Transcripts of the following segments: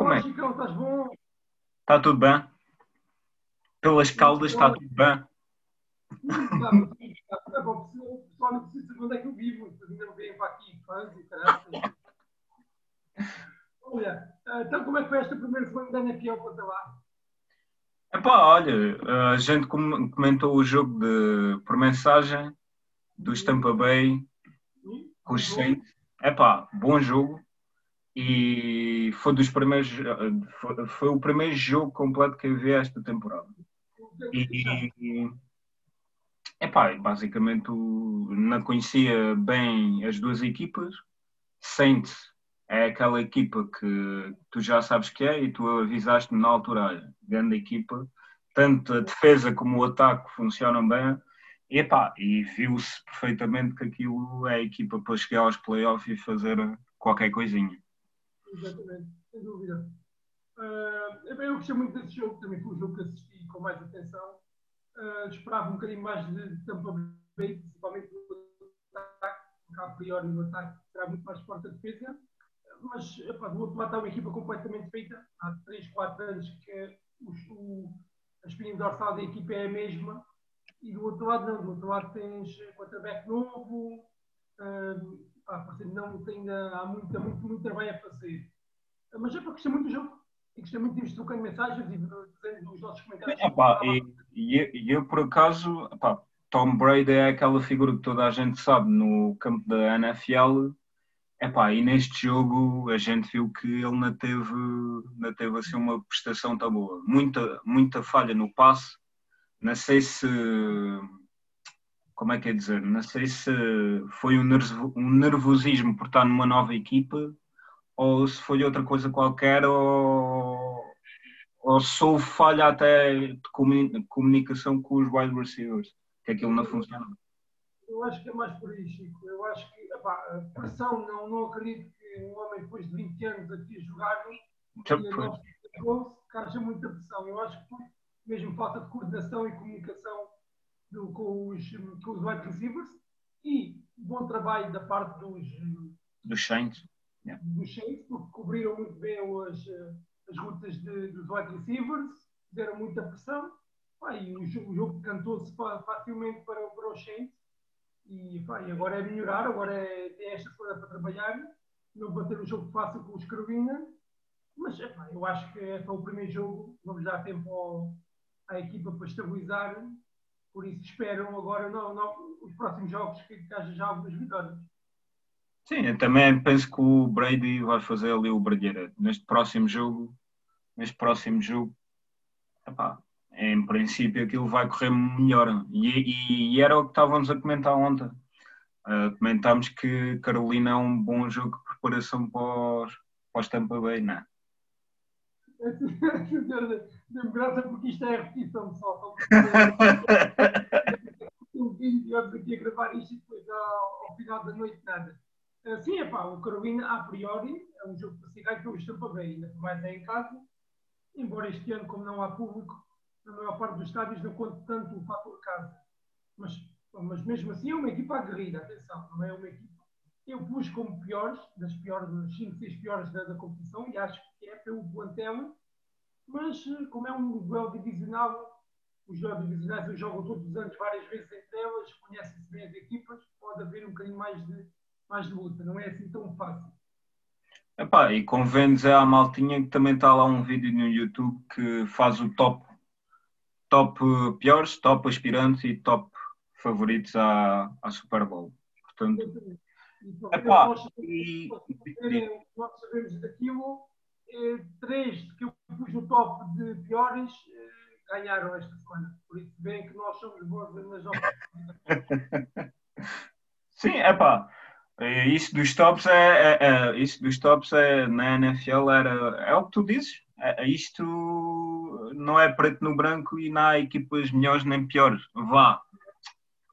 Como é? Chicão, estás bom? Está tudo bem? Pelas caldas está tudo bem? O pessoal não precisa saber onde é que eu vivo, vocês ainda não vêm para aqui, fãs e caralho. Olha, então como é que foi esta primeira semana da NFL para lá? Epá, olha, a gente com- comentou o jogo de, por mensagem dos Tampa Bay com os Saints. Epá, bom jogo. E foi dos primeiros, foi, foi o primeiro jogo completo que eu vi esta temporada. E, epá, basicamente não conhecia bem as duas equipas. Saints é aquela equipa que tu já sabes que é e tu avisaste-me na altura, grande equipa, tanto a defesa como o ataque funcionam bem. Epá, e viu-se perfeitamente que aquilo é a equipa para chegar aos playoffs e fazer qualquer coisinha. Exatamente, sem dúvida. Ah, eu gostei muito desse jogo, também foi um jogo que assisti com mais atenção. Ah, esperava um bocadinho mais de Tampa Bay, principalmente no ataque, porque a priori no ataque será muito mais forte a defesa. Mas epá, do outro lado está uma equipa completamente feita. Há 3, 4 anos que os- o, a espinha dorsal da equipa é a mesma. E do outro lado não, do outro lado tens quarterback novo, ah, pá, portanto, não ainda há muito, muito, muito trabalho a fazer. Mas é para gostei muito do jogo. E gostei muito de irmos trocando mensagens e dizendo os nossos comentários. Epá, e, e eu- e eu, por acaso, epá, Tom Brady é aquela figura que toda a gente sabe no campo da NFL. Epá, e neste jogo a gente viu que ele não teve, não teve assim uma prestação tão boa. Muita, muita falha no passe. Não sei se. Como é que é dizer? Não sei se foi um, nervo- um nervosismo por estar numa nova equipa ou se foi outra coisa qualquer ou, ou se houve falha até de comuni- comunicação com os wide receivers, que aquilo não funciona. Eu acho que é mais por aí, Chico. Eu acho que epá, a pressão, não, não acredito que um homem depois de 20 anos aqui a jogar Já a foi. nove gols, que haja muita pressão. Eu acho que mesmo falta de coordenação e comunicação do- com, os, com os wide receivers e bom trabalho da parte dos, Dos Saints. dos Saints, porque cobriram muito bem as, as rutas de- dos wide receivers, fizeram muita pressão, pá, e o, jo- o jogo cantou-se fa- facilmente para, para os Saints, e, pá, e agora é melhorar, agora é, tem esta semana para trabalhar, não vou ter um jogo fácil com os Carolina, mas epá, eu acho que é só o primeiro jogo, vamos dar tempo ao- à equipa para estabilizar, por isso esperam agora não, não, os próximos jogos que, haja já algumas vitórias. Sim, eu também penso que o Brady vai fazer ali o brilharete. Neste próximo jogo, neste próximo jogo, epá, em princípio aquilo vai correr melhor. E, e- e era o que estávamos a comentar ontem. Ah, comentámos que Carolina é um bom jogo de preparação para os, para os Tampa Bay, não é? Dê-me graça porque isto é a repetição só. um vídeo tivemos aqui a gravar isto e depois ao, ao final da noite nada. Ah, Sim, é pá, o Carolina a priori é um jogo para ganhar que eu estou para bem, ainda por mais é em casa. Embora este ano, como não há público, na maior parte dos estádios não conta tanto o fator casa. Mas, mas mesmo assim é uma equipa aguerrida, atenção, não é uma equipa. Eu pus como piores, das piores, das 5, 6 piores da, da competição, e acho que é pelo plantel, mas eh, como é um duelo divisional, os jogos divisionais jogam todos os anos várias vezes entre elas, conhecem-se bem as equipas, pode haver um bocadinho mais de, mais de luta, não é assim tão fácil. Epá, e convém dizer à maltinha que também está lá um vídeo no YouTube que faz o top, top eh, piores, top aspirantes e top favoritos à, à Super Bowl. Portanto, E Epá, nós, e- que nós sabemos daquilo, eh, três que eu pus no top de piores eh, ganharam esta semana. Por isso, bem que nós somos bons nas jogos. sim, epá, eh, isso dos tops é, é, é- isso dos tops é, na NFL era, é o que tu dizes. É, é isto não é preto no branco e não há equipas melhores nem piores. Vá.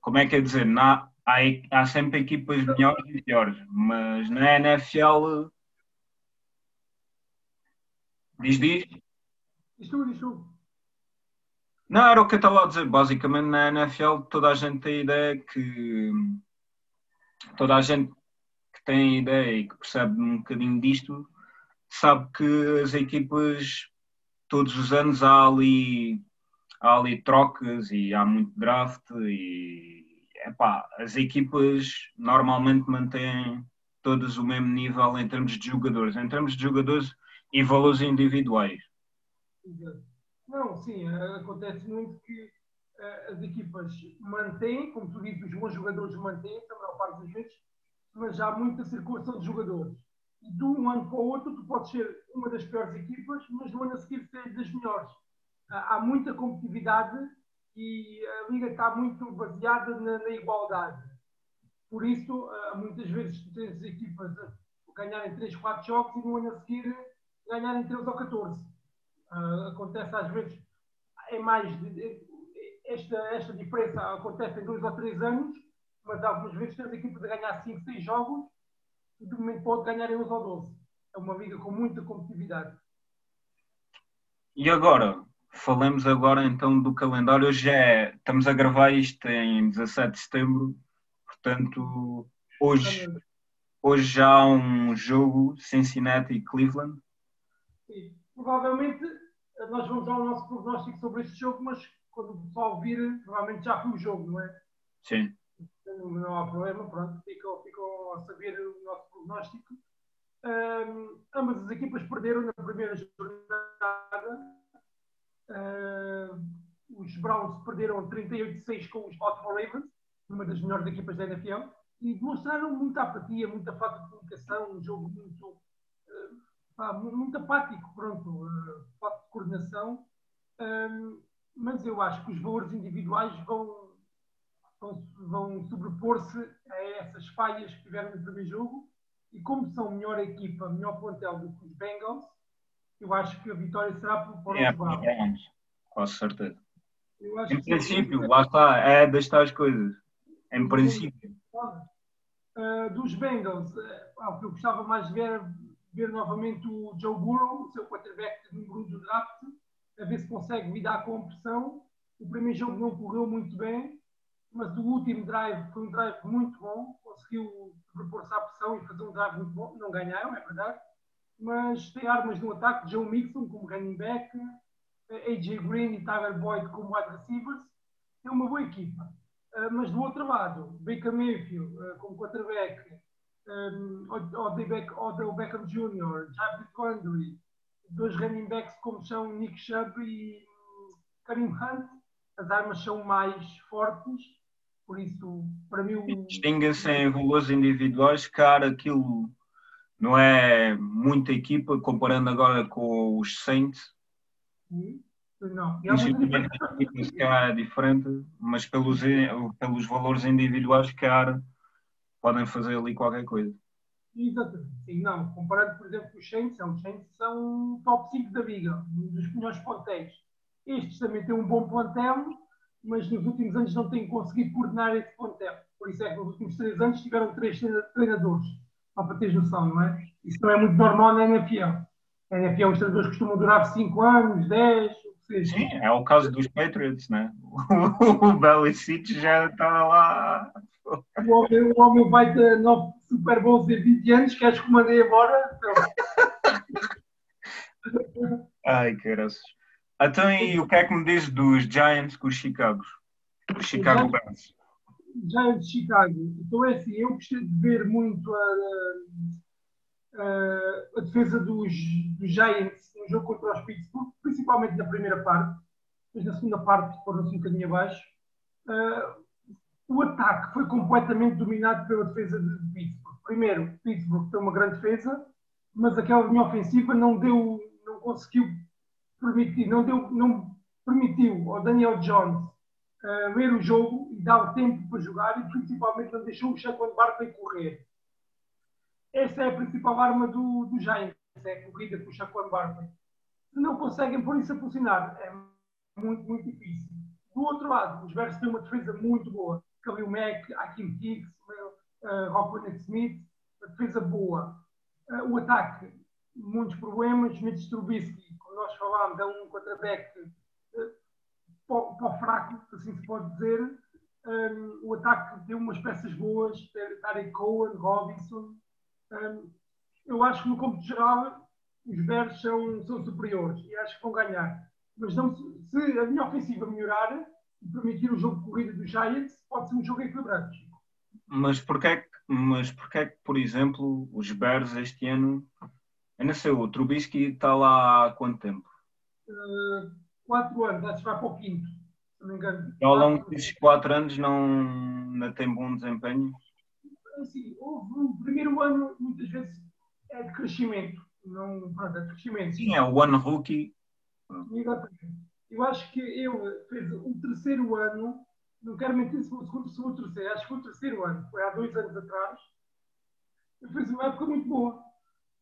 Como é que é dizer? Não há, há, há sempre equipas melhores e piores, mas na NFL diz diz. Isto, isto, Não, era o que eu estava a dizer. Basicamente, na NFL, toda a gente tem a ideia que. Toda a gente que tem a ideia e que percebe um bocadinho disto sabe que as equipas, todos os anos há ali, há ali trocas e há muito draft e epá, as equipas normalmente mantêm todas o mesmo nível em termos de jogadores, em termos de jogadores e valores individuais. Não, sim, acontece muito que uh, as equipas mantêm, como tu dizes, os bons jogadores mantêm, a maior parte das vezes, mas há muita circulação de jogadores. E de um ano para o outro, tu podes ser uma das piores equipas, mas no ano a seguir ser das melhores. Há muita competitividade e a liga está muito baseada na, na igualdade. Por isso, uh, muitas vezes tu tens equipas a ganharem 3, 4 jogos e no ano a seguir ganharem 3 ou 14. Uh, acontece às vezes, é mais. Esta, esta diferença acontece em 2 ou 3 anos, mas algumas vezes tens a equipa de ganhar 5, 6 jogos e de momento pode ganhar em 11 ou 12. É uma liga com muita competitividade. E agora, falemos agora então do calendário. Hoje é, estamos a gravar isto em 17 de setembro, portanto, hoje, hoje já há um jogo Cincinnati e Cleveland. Sim provavelmente nós vamos dar o nosso prognóstico sobre este jogo, mas quando o pessoal vir, provavelmente já foi o jogo, não é? Sim. Não, não há problema, pronto, ficam, ficam a saber o nosso prognóstico. Um, ambas as equipas perderam na primeira jornada. Os Browns perderam 38-6 com os Baltimore Ravens, uma das melhores equipas da NFL, e demonstraram muita apatia, muita falta de comunicação, um jogo muito uh, pá, muito apático, pronto, uh, falta de coordenação, um, mas eu acho que os valores individuais vão, vão, vão sobrepor-se a essas falhas que tiveram no primeiro jogo e como são melhor equipa, melhor plantel do que os Bengals, eu acho que a vitória será por, é, os Browns. Com certeza. Em princípio, lá está, é destas coisas. Em princípio. Uh, dos Bengals, uh, o que eu gostava mais de ver ver novamente o Joe Burrow, o seu quarterback número 1 do draft, a ver se consegue lidar com a pressão. O primeiro jogo não correu muito bem, mas o último drive foi um drive muito bom, conseguiu propor-se à pressão e fazer um drive muito bom. Não ganharam, é verdade, mas tem armas no ataque, Joe Mixon como running back, AJ Green e Tyler Boyd como wide receivers. É uma boa equipa. Uh, mas do outro lado, Baker Mayfield uh, como quarterback, um, Odell Beckham Jr., Jarvis Landry, dois running backs como são Nick Chubb e hum, Karim Hunt, as armas são mais fortes, por isso, para mim... O... Distinguem-se em valores individuais, cara, aquilo não é muita equipa, comparando agora com os Saints. Sim. Não, se é diferente, mas pelos, pelos valores individuais, cara, podem fazer ali qualquer coisa. Exatamente, sim, não. Comparado, por exemplo, com os Saints, os Saints são top 5 da liga, um dos melhores plantéis. Estes também têm um bom plantel, mas nos últimos anos não têm conseguido coordenar esse plantel. Por isso é que nos últimos 3 anos tiveram 3 treinadores, só para teres noção, não é? Isso não é muito normal na NFL. Na NFL os treinadores costumam durar 5 anos, 10, Sim, é o caso dos Patriots, né? O Belichick já está lá o homem, o homem vai ter nove Super Bowls em 20 anos, queres que mandei embora? Ai, caras. Então, e o que é que me diz dos Giants com os Chicago? Os Chicago Bears. Giants de Chicago. Então é assim, eu gostei de ver muito a, a, a defesa dos, dos, Giants no jogo contra os Pittsburgh, principalmente na primeira parte, mas na segunda parte foram-se um bocadinho abaixo. Uh, o ataque foi completamente dominado pela defesa de Pittsburgh. Primeiro, Pittsburgh tem uma grande defesa, mas aquela linha ofensiva não deu, não conseguiu permitir, não, deu, não permitiu ao Daniel Jones uh, ler o jogo e dar o tempo para jogar e principalmente não deixou o Shaquan Barkley correr. Essa é a principal arma do, do Giants, é a corrida com o Shaquan Barkley. Não conseguem pôr isso a funcionar, é muito, muito difícil. Do outro lado, os Bears têm uma defesa muito boa. Khalil Mack, Akim Hicks, uh, Rockwood Smith, defesa boa. Uh, o ataque, muitos problemas. Mitch Trubisky, como nós falámos, é um quarterback uh, pó, fraco, assim se pode dizer. Um, o ataque tem umas peças boas, Tarek Cohen, Robinson. Um, eu acho que no campo geral os Bears são, são superiores e acho que vão ganhar. Mas não, se a minha ofensiva melhorar e permitir o jogo de corrida dos Giants, pode ser um jogo equilibrado. Mas porquê, mas porquê que, por exemplo, os Bears este ano, eu não sei, o Trubisky está lá há quanto tempo? Uh, quatro anos, acho que vai para o quinto, se não me engano. E ao longo desses quatro anos não, não tem bom desempenho? Assim, houve o primeiro ano, muitas vezes, é de crescimento. Não, pronto, é. Sim, é o one rookie. Exatamente. Eu acho que ele fez o terceiro ano, não quero mentir se foi o segundo, se foi o terceiro, acho que foi o terceiro ano, foi há dois anos atrás. Ele fez uma época muito boa.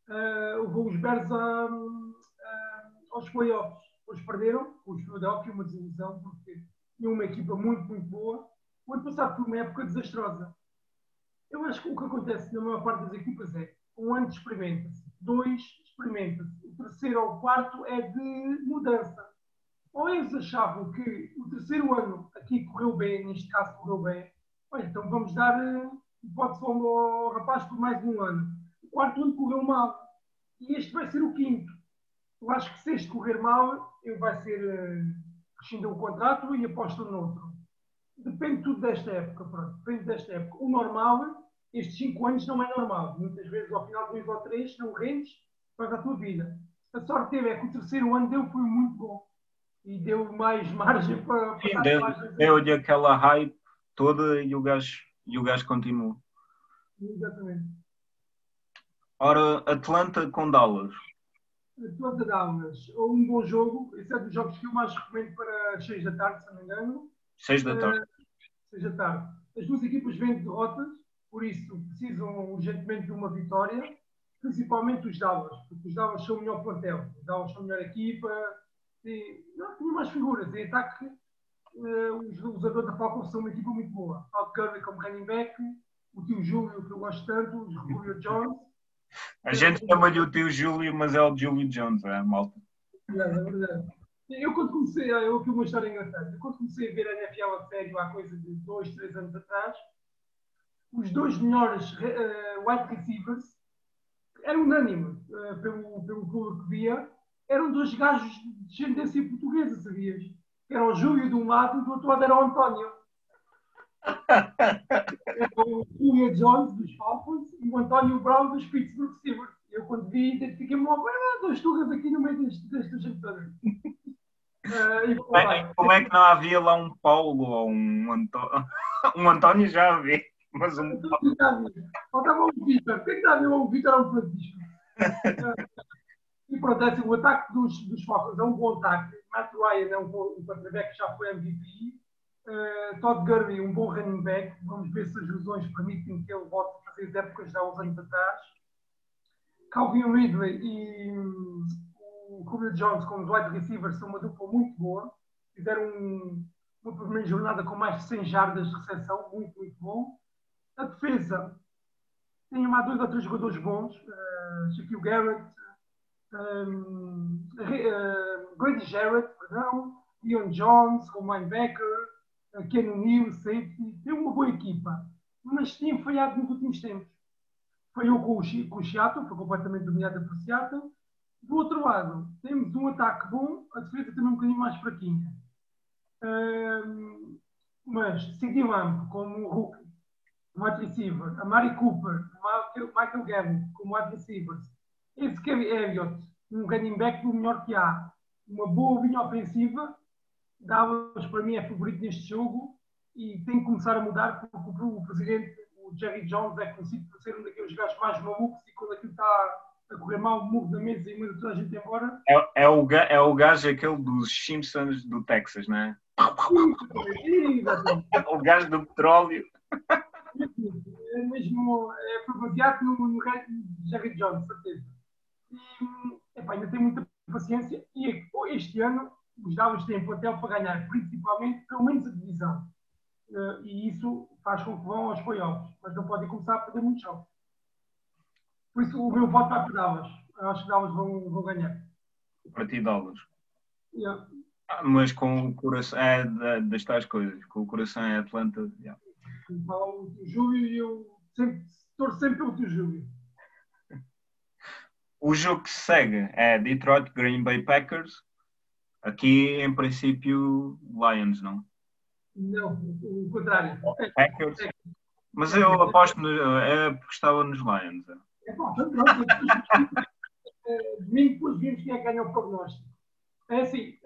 Uh, levou os Bears a, a, aos playoffs. Hoje perderam os Philadelphia, uma desilusão, porque tinham uma equipa muito, muito boa. O ano passado foi uma época desastrosa. Eu acho que o que acontece na maior parte das equipas é um ano experimenta-se, dois experimenta-se, o terceiro ou o quarto é de mudança. Ou eles achavam que o terceiro ano aqui correu bem, neste caso correu bem, olha, então vamos dar uh, hipótese ao rapaz por mais um ano. O quarto ano correu mal. E este vai ser o quinto. Eu acho que se este correr mal, ele vai ser uh, o contrato e aposta outro. Depende tudo desta época, pronto. Depende desta época. O normal estes 5 anos não é normal. Muitas vezes, ao final de 2 ou 3, não rendes para a tua vida. A sorte teve é que o terceiro ano dele foi muito bom e deu mais margem para. Sim, deu-lhe aquela hype toda e o gajo, e o gajo continuou. Exatamente. Ora, Atlanta com Dallas. Atlanta Dallas, um bom jogo. Esse é dos jogos que eu mais recomendo para 6 da tarde, se não me engano. 6 da tarde. 6 uh, da tarde. As duas equipas vêm de derrotas por isso precisam urgentemente de uma vitória, principalmente os Dallas, porque os Dallas são o melhor plantel, os Dallas são a melhor equipa, e não tinha mais figuras. Em ataque, uh, os, jogadores da Falcons são uma equipa muito boa. Todd Curry como running back, o tio Júlio, que eu gosto tanto, o Julio Jones. A gente chama-lhe o tio Júlio, mas é o Julio Jones, é malta. É, é verdade. Eu quando comecei, eu aqui uma história engraçada, eu quando comecei a ver a NFL a sério há coisa de dois, três anos atrás, os dois melhores uh, wide receivers, era unânime uh, pelo, pelo público que via, eram dois gajos de descendência portuguesa, sabias? Era o Júlio de um lado e do outro lado era o António. Era o Julia Jones dos Falcons e o António Brown dos Pittsburgh Steelers. Eu quando vi, identifiquei-me logo, ah, dois tugas aqui no meio deste, desta gente. Uh, como, é, que não havia lá um Paulo ou um, Antó... um António? Já havia. Mas um... Faltava um Vitor. Quem está a ver o Vitor é um Francisco. e pronto, assim, o ataque dos, dos Falcons é um bom ataque. Matt Ryan é um, um quarterback que já foi MVP. Uh, Todd Gurley, um bom running back. Vamos ver se as lesões permitem que ele volte a fazer as épocas já uns anos atrás. Calvin Ridley e um, o Julio Jones como wide receiver são uma dupla muito boa. Fizeram um, uma primeira jornada com mais de 100 jardas de recepção, muito, muito bom. A defesa tem uma, ou três jogadores bons, uh, Garrett, um, uh, Brady Jarrett, perdão, Leon Jones, como linebacker, uh, Ken O'Neill, safety, tem uma boa equipa, mas tinha falhado nos últimos tempos. Falhou com o, com o Seattle, foi completamente dominada por Seattle. Do outro lado, temos um ataque bom, a defesa também um bocadinho mais fraquinha. Um, mas CD Lamb, como Hulk, wide receiver, a Mari Cooper, Michael Gavin como wide receivers, esse Kevin Elliott, um running back do melhor que há, uma boa linha ofensiva, Dallas para mim é favorito neste jogo e tem que começar a mudar porque o presidente, o Jerry Jones, é conhecido por ser um daqueles gajos mais malucos e quando aquilo está a correr mal, move da mesa e manda toda a gente embora. É, é, o, é o gajo aquele dos Simpsons do Texas, não é? o gajo do petróleo é mesmo é, foi baseado no, no Jerry Jones, certeza. E epá, ainda tem muita paciência e este ano os Dallas têm plantel para ganhar, principalmente, pelo menos a divisão. Uh, e isso faz com que vão aos playoffs, mas não podem começar a perder muitos jogos. Por isso o meu voto vai para Dallas. Eu acho que Dallas vão, vão ganhar. Para ti, Dallas. Yeah. Ah, mas com o coração é das tais coisas, com o coração é Atlanta. Yeah falam o tio Júlio e eu sempre, torço sempre pelo tio Júlio. o jogo que se segue é Detroit Green Bay Packers. Aqui, em princípio, Lions, não? Não, o contrário. Packers. Mas eu aposto no, é porque estava nos Lions. É, pá, pronto. Domingo depois vimos quem é que ganha o prognóstico. É assim,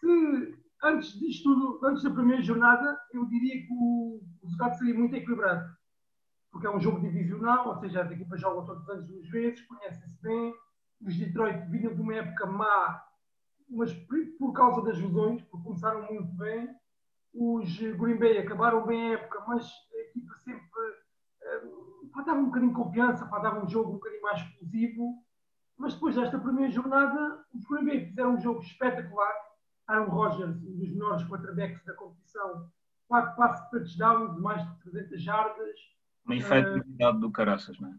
se antes disto tudo, antes da primeira jornada, eu diria que o, resultado seria muito equilibrado. Porque é um jogo divisional, ou seja, as equipas jogam todos os anos duas vezes, conhecem-se bem. Os Detroit vinham de uma época má, mas por causa das lesões, porque começaram muito bem. Os Green Bay acabaram bem a época, mas a equipa sempre uh, faltava um bocadinho de confiança, faltava um jogo um bocadinho mais explosivo. Mas depois desta primeira jornada, os Green Bay fizeram um jogo espetacular Aaron Rodgers, um dos melhores quarterbacks da competição, quatro passos de touchdown de mais de 300 jardas. Uma efetividade uh, do caraças, não é?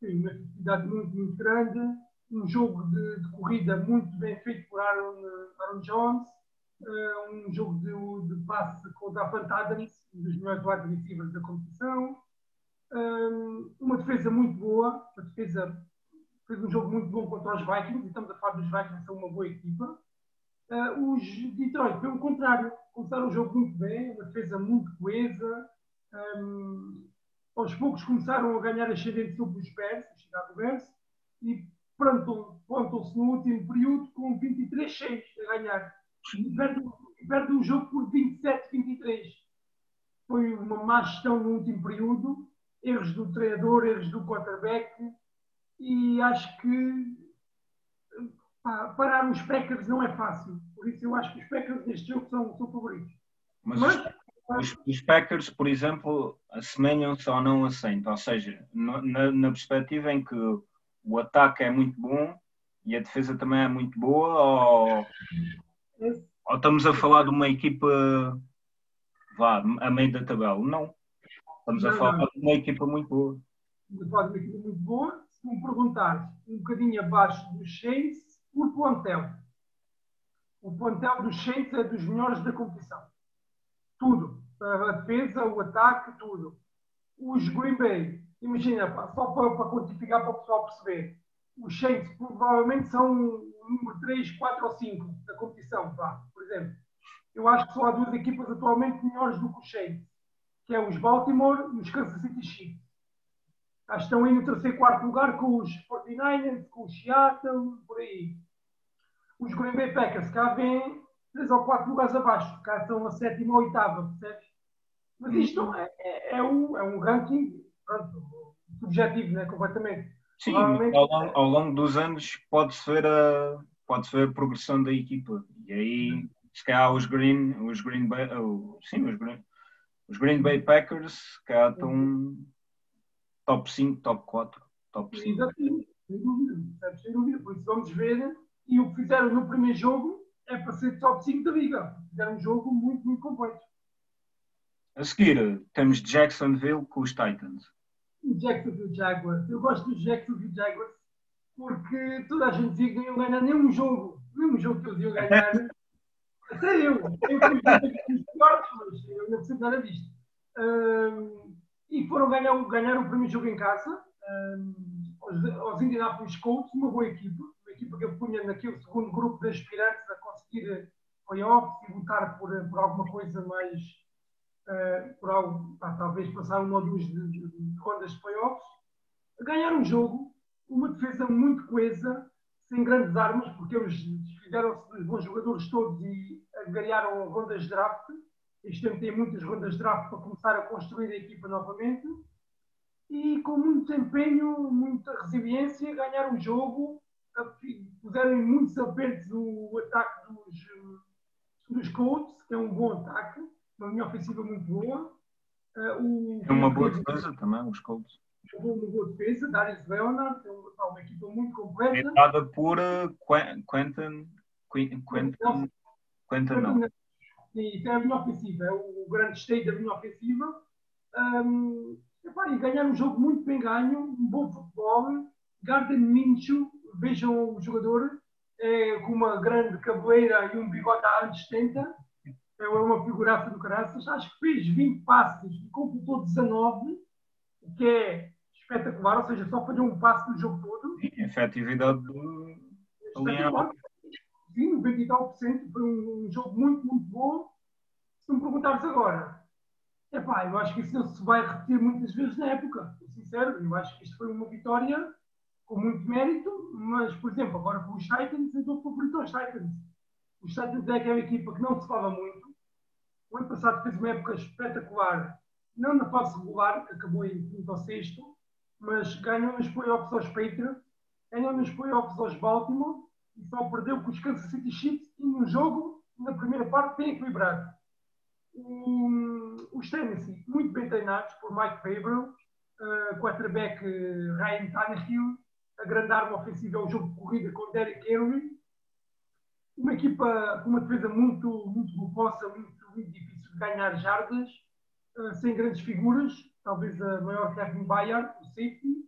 Sim, uma efetividade muito, muito grande. Um jogo de, de corrida muito bem feito por Aaron, Aaron Jones. Uh, um jogo de, de passe contra a Adams, um dos melhores wide receivers da competição. Uh, uma defesa muito boa. A defesa fez um jogo muito bom contra os Vikings. E estamos a falar dos Vikings, são uma boa equipa. Uh, os Detroit, pelo contrário, começaram o jogo muito bem, uma defesa muito coesa. Um, aos poucos começaram a ganhar ascendente sobre os Bears, os Chicago Bears, e plantam-se no último período com 23-6 a ganhar. E perdem, perde o jogo por 27-23. Foi uma má gestão no último período, erros do treinador, erros do quarterback, e acho que pá, parar os Packers não é fácil. Por isso eu acho que os Packers neste jogo são, são favoritos. Mas, Mas os, os, Packers, por exemplo, assemelham-se ou não assentam. Ou seja, no, na, na perspectiva em que o ataque é muito bom e a defesa também é muito boa, ou, ou estamos a falar de uma equipa vá, a meio da tabela? Não. Estamos não, a falar não. de uma equipa muito boa. Estamos a falar de uma equipa muito boa. Se me perguntares um bocadinho abaixo dos Saints, por plantel. O plantel dos Saints é dos melhores da competição. Tudo. A defesa, o ataque, tudo. Os Green Bay, imagina, só para, para quantificar para o pessoal perceber, os Saints provavelmente são o número 3, 4 ou 5 da competição, vá, por exemplo. Eu acho que só há duas equipas atualmente melhores do que os Saints, que é os Baltimore e os Kansas City Chiefs. Acho que estão aí no terceiro, quarto lugar com os 49ers, com os Seattle, por aí. Os Green Bay Packers cá vêm três ou quatro lugares abaixo, cá estão a sétima ou oitava, percebes? Mas isto é, é, é, um, é um ranking pronto, subjetivo, né? completamente. Sim, ao longo, ao longo, dos anos pode-se ver, a, pode ver a progressão da equipa. E aí, se calhar, os Green, os Green Bay, oh, sim, os Green, os Green Bay Packers cá estão top 5, top 4, top 5. Exatamente, sem dúvida, sem dúvida. Por isso vamos ver e o que fizeram no primeiro jogo é para ser top 5 da liga. Fizeram um jogo muito, muito completo. A seguir, temos Jacksonville com os Titans. O Jacksonville Jaguars. Eu gosto dos Jacksonville Jaguars porque toda a gente dizia que não iam ganhar nenhum jogo. Nenhum jogo que eles iam ganhar. Até eu. Eu fui os piores, mas eu não percebo nada disto. Um, e foram ganhar, ganhar o primeiro jogo em casa um, aos, aos Indianapolis Colts, uma boa equipa equipa que eu punha naquele segundo grupo de aspirantes a conseguir playoffs e lutar por, por alguma coisa mais, uh, por algo, talvez passar uma ou duas de, de, de rondas de playoffs, ganhar um jogo, uma defesa muito coesa, sem grandes armas, porque eles fizeram-se dos bons jogadores todos e ganharam rondas de draft. Este ano tem muitas rondas de draft para começar a construir a equipa novamente. E com muito empenho, muita resiliência, ganhar um jogo puseram em muitos apertos o ataque dos, dos Colts, que é um bom ataque, uma linha ofensiva muito boa. Uh, é uma boa defesa também, os Colts. Uma boa defesa, Darius Leonard, é uma, uma equipa muito completa. É dada por uh, Quentin, Quentin, Quentin, Quentin não. Sim, é a linha ofensiva, é o grande state da linha ofensiva. Um, epá, e ganhar um jogo muito bem ganho, um bom futebol. Garden Minshew vejam o jogador é, com uma grande cabeleira e um bigode a anos 70. É uma figuraça do caraças. Acho que fez 20 passes e completou 19, o que é espetacular, ou seja, só falhou um passo no jogo todo. Sim, efetividade do alinhado. Sim, 99% foi um, jogo muito, muito bom. Se me perguntares agora, epá, eu acho que isso não se vai repetir muitas vezes na época, sincero. Eu acho que isto foi uma vitória com muito mérito, mas, por exemplo, agora com os Titans, eu estou favorito aos Titans. Os Titans é aquela equipa que não se fala muito. O ano passado fez uma época espetacular, não na fase regular, que acabou em quinto ou sexto, mas ganhou nos playoffs aos Patriots, ganhou nos playoffs aos Baltimore e só perdeu com os Kansas City Chiefs e um jogo, na primeira parte, bem equilibrado. os Tennessee, muito bem treinados por Mike Faber, uh, quarterback uh, Ryan Tannehill, agrandar uma ofensiva ao jogo de corrida com Derek Henry, uma equipa com uma defesa muito, muito bufosa, muito, muito difícil de ganhar jardas, uh, sem grandes figuras, talvez a maior Kevin Bayard, o safety,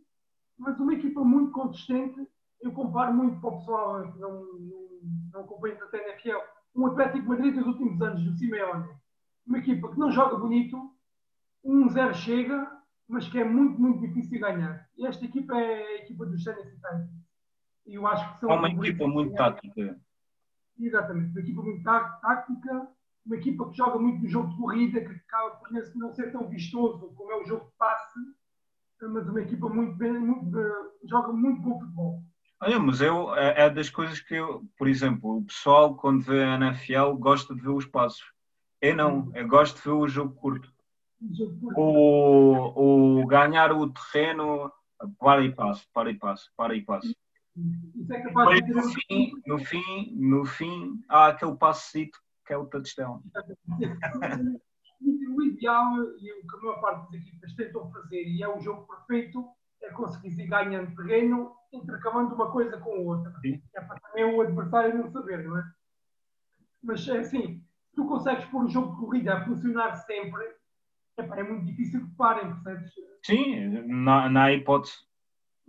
mas uma equipa muito consistente. Eu comparo muito para o pessoal que não, não, não acompanha tanto a NFL, um Atlético Madrid dos últimos anos, do Simeone. Uma equipa que não joga bonito, um zero chega, mas que é muito, muito difícil ganhar. E esta equipa é a equipa dos Tennessee Titans. E eu acho que são. É uma equipa muito tática. Exatamente, uma equipa muito tática, uma equipa que joga muito no jogo de corrida, que acaba por não ser tão vistoso como é o jogo de passe, mas uma equipa muito bem, muito, joga muito bom futebol. Olha, mas eu, é, é das coisas que eu, por exemplo, o pessoal quando vê a NFL gosta de ver os passos. Eu não, eu gosto de ver o jogo curto. O, ganhar o terreno, para e passo, para e passo, para e passo. Isso é capaz de no, fim, no fim, no fim, há aquele passito que é o touchdown. o ideal e o que a maior parte das equipas tentam fazer, e é o jogo perfeito, é conseguir ir ganhando terreno, intercalando uma coisa com outra. Sim. É para também o adversário não saber, não é? Mas é assim, tu consegues pôr o jogo de corrida a funcionar sempre, é, muito difícil que parem, percebes? Sim, na, na hipótese.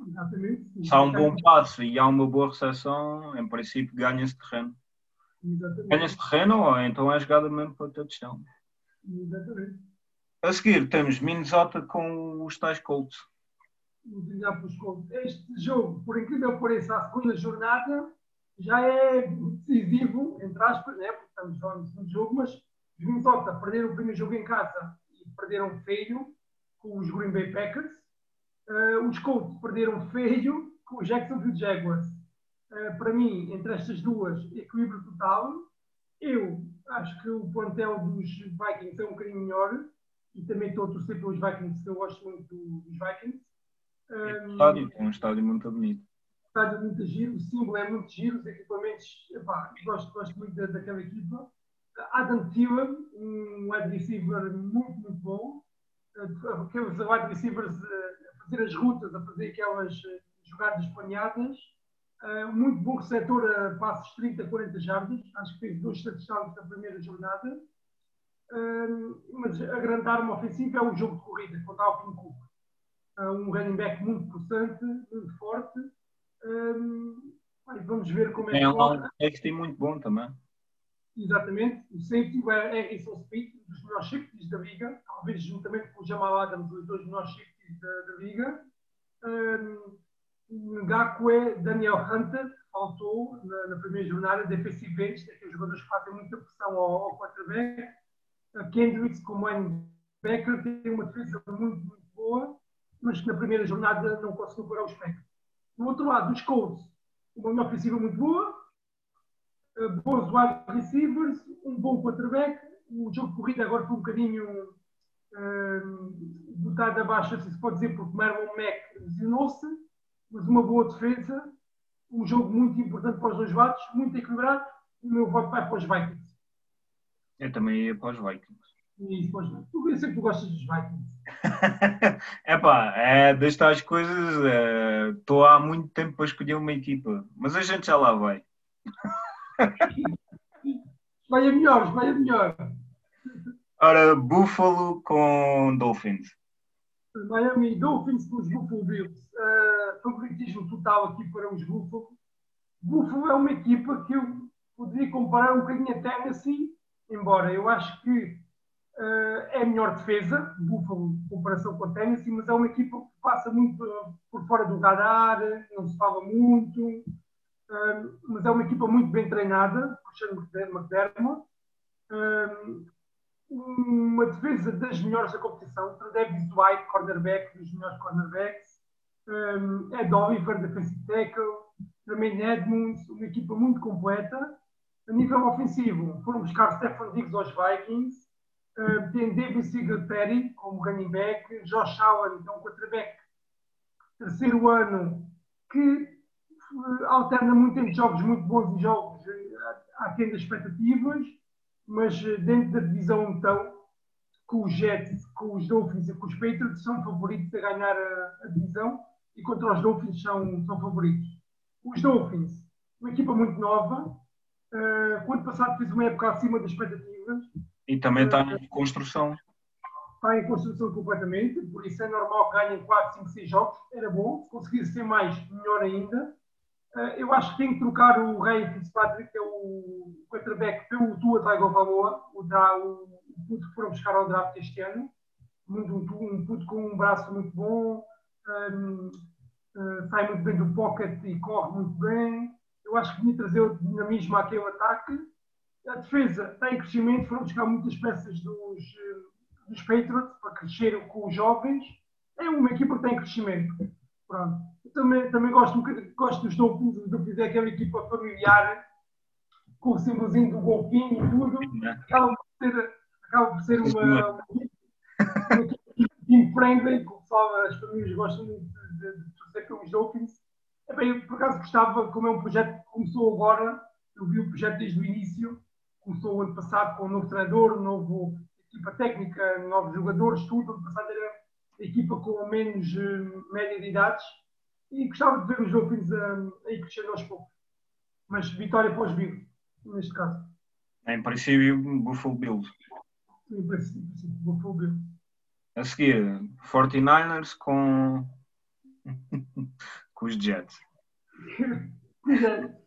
Exatamente. Se há um bom passo e há uma boa recepção, em princípio ganha-se terreno. Ganha-se terreno ou então é jogada mesmo para o touchdown. Exatamente. A seguir temos Minnesota com os tais Colts. Este jogo, por incrível que pareça, a segunda jornada já é decisivo, entre aspas, né? porque estamos só no segundo jogo, mas os Minnesota perderam o primeiro jogo em casa perderam feio com os Green Bay Packers. Uh, os Colts perderam feio com os Jacksonville Jaguars. Uh, para mim, entre estas duas, equilíbrio total. Eu acho que o plantel dos Vikings é um bocadinho melhor e também estou a torcer pelos Vikings, que eu gosto muito dos Vikings. Um, estádio, um estádio muito bonito. Estádio muito giro, o símbolo é muito giro, os equipamentos, epá, gosto, gosto muito daquela equipa. Adam Thielen, um wide receiver muito, muito bom. Aqueles wide receivers a fazer as rutas, a fazer aquelas eh, jogadas planeadas. Uh, muito bom receptor a passos 30, 40 jardas. Acho que fez dois touchdowns na primeira jornada. Mas agrandar uma ofensiva é um jogo de corrida contra Alvin Cook. Um running back muito possante, muito forte. vamos ver como é que. É um safety muito bom também. Exatamente. O safety é Harrison Smith, um dos melhores safeties da liga. Talvez juntamente com o Jamal Adams, os dois melhores safeties da, da liga. Ngakwe, Daniel Hunter, faltou na, na primeira jornada, defensive end, daqueles jogadores que fazem muita pressão ao, ao quarterback. Kendricks, como Becker, tem uma defesa muito, muito boa, mas que na primeira jornada não conseguiu parar os Packers. Do outro lado, os Colts, uma linha ofensiva muito boa, bons wide receivers, um bom quarterback. O jogo de corrida agora foi um bocadinho uh, botado abaixo, se pode dizer, porque Marlon Mack lesionou-se mas uma boa defesa, um jogo muito importante para os dois lados, muito equilibrado. O meu voto vai para os Vikings. Eu também ia para os Vikings. Isso, Vikings. Tu, eu sei que tu gostas dos Vikings. Epá, é destas coisas, estou é, há muito tempo para escolher uma equipa, mas a gente já lá vai. vai a melhor, vai a melhor. Ora, Buffalo com Dolphins. Miami Dolphins com os Buffalo Bills. Uh, favoritismo total aqui para os Buffalo. Buffalo é uma equipa que eu poderia comparar um bocadinho a Tennessee, embora eu acho que é a melhor defesa, Buffalo em comparação com a Tennessee, mas é uma equipa que passa muito por fora do radar, não se fala muito, mas é uma equipa muito bem treinada, Christian McDermott, uma defesa das melhores da competição, Davis White, cornerback, dos melhores cornerbacks, Ed Oliver, defensive tackle, também Edmonds, uma equipa muito completa. A nível ofensivo, foram buscar Stefan Diggs aos Vikings, Uh, tem David Singletary como running back, Josh Allen, então quarterback, terceiro ano, que alterna muito entre jogos muito bons e jogos uh, aquém das expectativas, mas uh, dentro da divisão então, com os Jets, com os Dolphins e com os Patriots são favoritos a ganhar a, a divisão e contra os Dolphins são, são favoritos. Os Dolphins, uma equipa muito nova, uh, o ano passado fez uma época acima das expectativas, e também está em construção. Está em construção completamente, por isso é normal que ganhem 4, 5, 6 jogos. Era bom, se conseguisse ser mais, melhor ainda. Eh, eu acho que tem que trocar o Rei Fitzpatrick, que é o quarterback, pelo Tua Tagovailoa, o, o, o puto que foram buscar ao draft este ano. Muito, um, um puto com um braço muito bom, um, uh, eh, sai muito bem do pocket e corre muito bem. Eu acho que trazer o dinamismo àquele ataque a defesa está em crescimento, foram buscar muitas peças dos, eh, dos Patriots para crescer com os jovens. É uma equipa que está em crescimento. Pronto. Eu também, também gosto, gosto dos Dolphins, os Dolphins é aquela equipa familiar, com o símbolozinho do golfinho e tudo. Acaba por ser, acaba por ser uma, uma, team friendly, que as famílias gostam muito de, de, torcer pelos Dolphins. É bem, por acaso gostava, como é um projeto que começou agora, eu vi o projeto desde o início, começou o ano passado com um novo treinador, novo equipa técnica, novos jogadores, tudo. O ano passado era equipa com menos uh, média de idades e gostava de ver os Dolphins uh, aí crescendo aos poucos. Mas vitória para os Bills, neste caso. Em princípio, Buffalo Bills. Em princípio, Buffalo Bills. A seguir, 49ers com, com os Jets.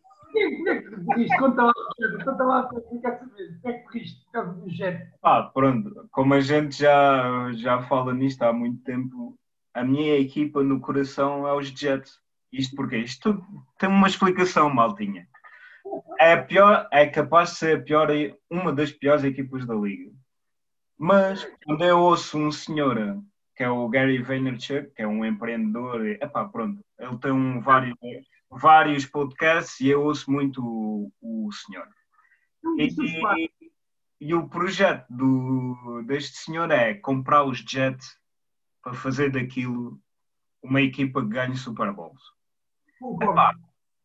Conta lá, conta lá, fica saber. Como é que corriste jet? Ah, pronto, como a gente já, já fala nisto há muito tempo, a minha equipa no coração é os Jets. Isto porque isto tem uma explicação, maltinha. É, pior, é capaz de ser a pior, uma das piores equipas da liga. Mas quando eu ouço um senhor que é o Gary Vaynerchuk, que é um empreendedor, epá, pronto, ele tem um vários vários podcasts e eu ouço muito o, o senhor. E, e, o projeto do, deste senhor é comprar os Jets para fazer daquilo uma equipa que ganhe Super Bowls.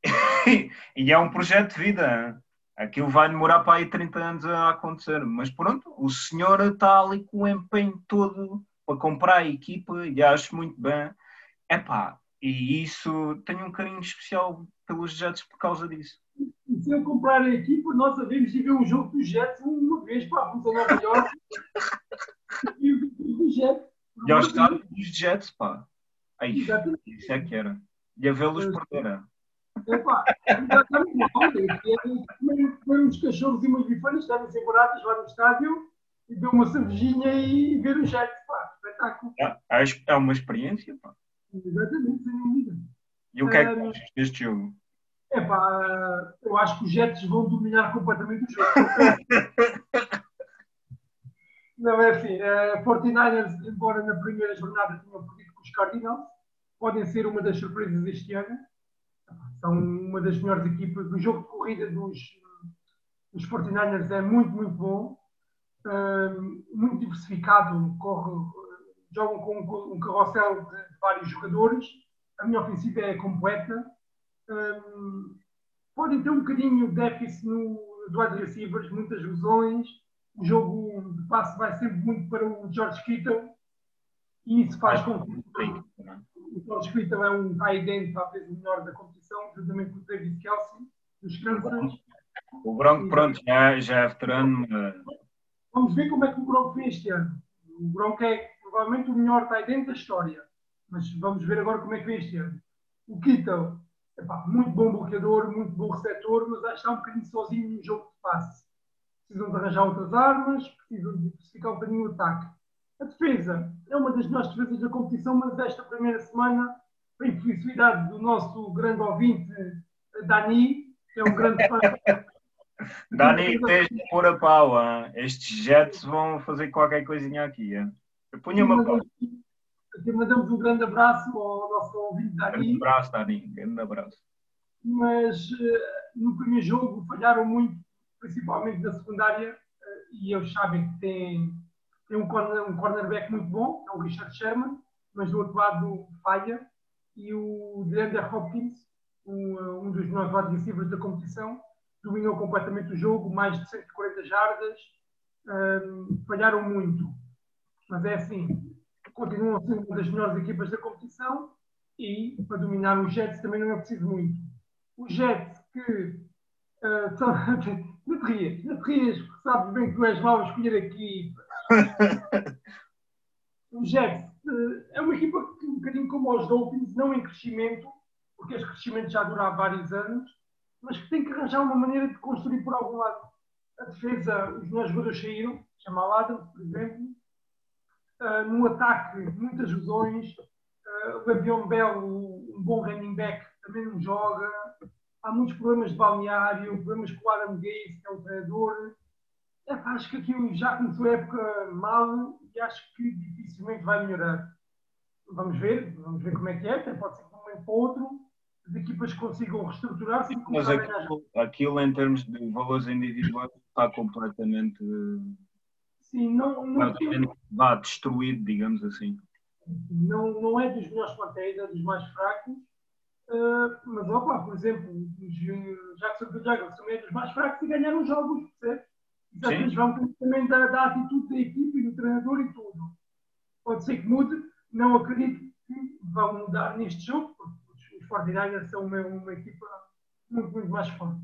e é um projeto de vida. Aquilo vai demorar para aí 30 anos a acontecer. Mas pronto, o senhor está ali com o empenho todo para comprar a equipa e acho muito bem. É pá, e isso tenho um carinho especial pelos Jets por causa disso. E se eu comprar a equipa, nós sabemos de ver um jogo dos Jets uma vez para a Nova York e o dos Jets. E ao estádio dos Jets, pá. Aí, isso é que era. E a vê-los perder. Epá, comer uns cachorros e umas bifanas, estarem sem baratas lá no estádio e ver uma cervejinha e ver o Jets, pá. Espetáculo. É, é uma experiência, pá. Exatamente, sem dúvida. E o que é que achas deste jogo? É pá, eu acho que os Jets vão dominar completamente o jogo. Não é assim. Uh, 49ers, embora na primeira jornada tenham perdido com os Cardinals, podem ser uma das surpresas deste ano. São uma das melhores equipas. O jogo de corrida dos, dos 49ers é muito, muito bom. Uh, muito diversificado. Corre, jogam com um carrossel de vários jogadores, a minha ofensiva é completa. Um, podem ter um bocadinho de déficit no, do wide receivers, muitas lesões. O jogo de passe vai sempre muito para o George Kittle e isso faz com que o George Kittle é um tight end, talvez o melhor da competição, juntamente com o David Kelsey, dos Kansas. O Bronco, pronto, já, já é veterano. Vamos ver como é que o Bronco fez este ano. O Bronco é provavelmente o melhor tight end da história. Mas vamos ver agora como é que vem este ano. O Kittle, epá, muito bom bloqueador, muito bom receptor, mas está um bocadinho sozinho no jogo de passe. precisam de arranjar outras armas, precisam de diversificar um bocadinho o ataque. A defesa é uma das melhores defesas da competição, mas esta primeira semana, para infelicidade do nosso grande ouvinte, Dani, que é um grande fã. Dani, tens de pôr a pau. Hein? Estes jets vão fazer qualquer coisinha aqui. Hein? Eu ponho uma pau. Aqui mandamos um grande abraço ao nosso ouvinte Dani. Grande abraço, Dani. Grande abraço. Mas uh, no primeiro jogo falharam muito, principalmente na secundária, uh, e eles sabem que tem, tem um, corner, um cornerback muito bom, é o Richard Sherman, mas do outro lado falha, e o DeAndre Hopkins, um, eh, um dos wide receivers da competição, dominou completamente o jogo, mais de 140 jardas, um, falharam muito. Mas é assim, continuam a ser uma das melhores equipas da competição e para dominar os Jets também não é preciso muito. Os Jets que uh, são... não te rias, não te rias, porque sabes bem que tu és mau a escolher aqui. os Jets uh, é uma equipa que um bocadinho como os Dolphins, não em crescimento, porque este crescimento já dura há vários anos, mas que tem que arranjar uma maneira de construir por algum lado. A defesa, os meus jogadores saíram, chama Adams, por exemplo, Uh, no ataque, muitas lesões. Uh, o Gavião Bell, um bom running back, também não joga. Há muitos problemas de balneário, problemas com o Adam Gaze, que é o treinador. É, acho que aquilo já começou a época mal e acho que dificilmente vai melhorar. Vamos ver, vamos ver como é que é, até pode ser de um momento para outro as equipas consigam reestruturar-se. Mas aquilo, aquilo, em termos de valores individuais, está completamente Sim, não, não vá destruído, digamos assim. Não, não é dos melhores plantéis, é dos mais fracos. Uh, mas, opa, por exemplo, os Jackson do Jaguars também é dos mais fracos e ganharam jogos, percebe? Isso às vezes vão também da, da atitude da equipe e do treinador e tudo. Pode ser que mude, não acredito que vão mudar neste jogo, porque os, os 49 são uma, uma equipa muito, muito mais forte.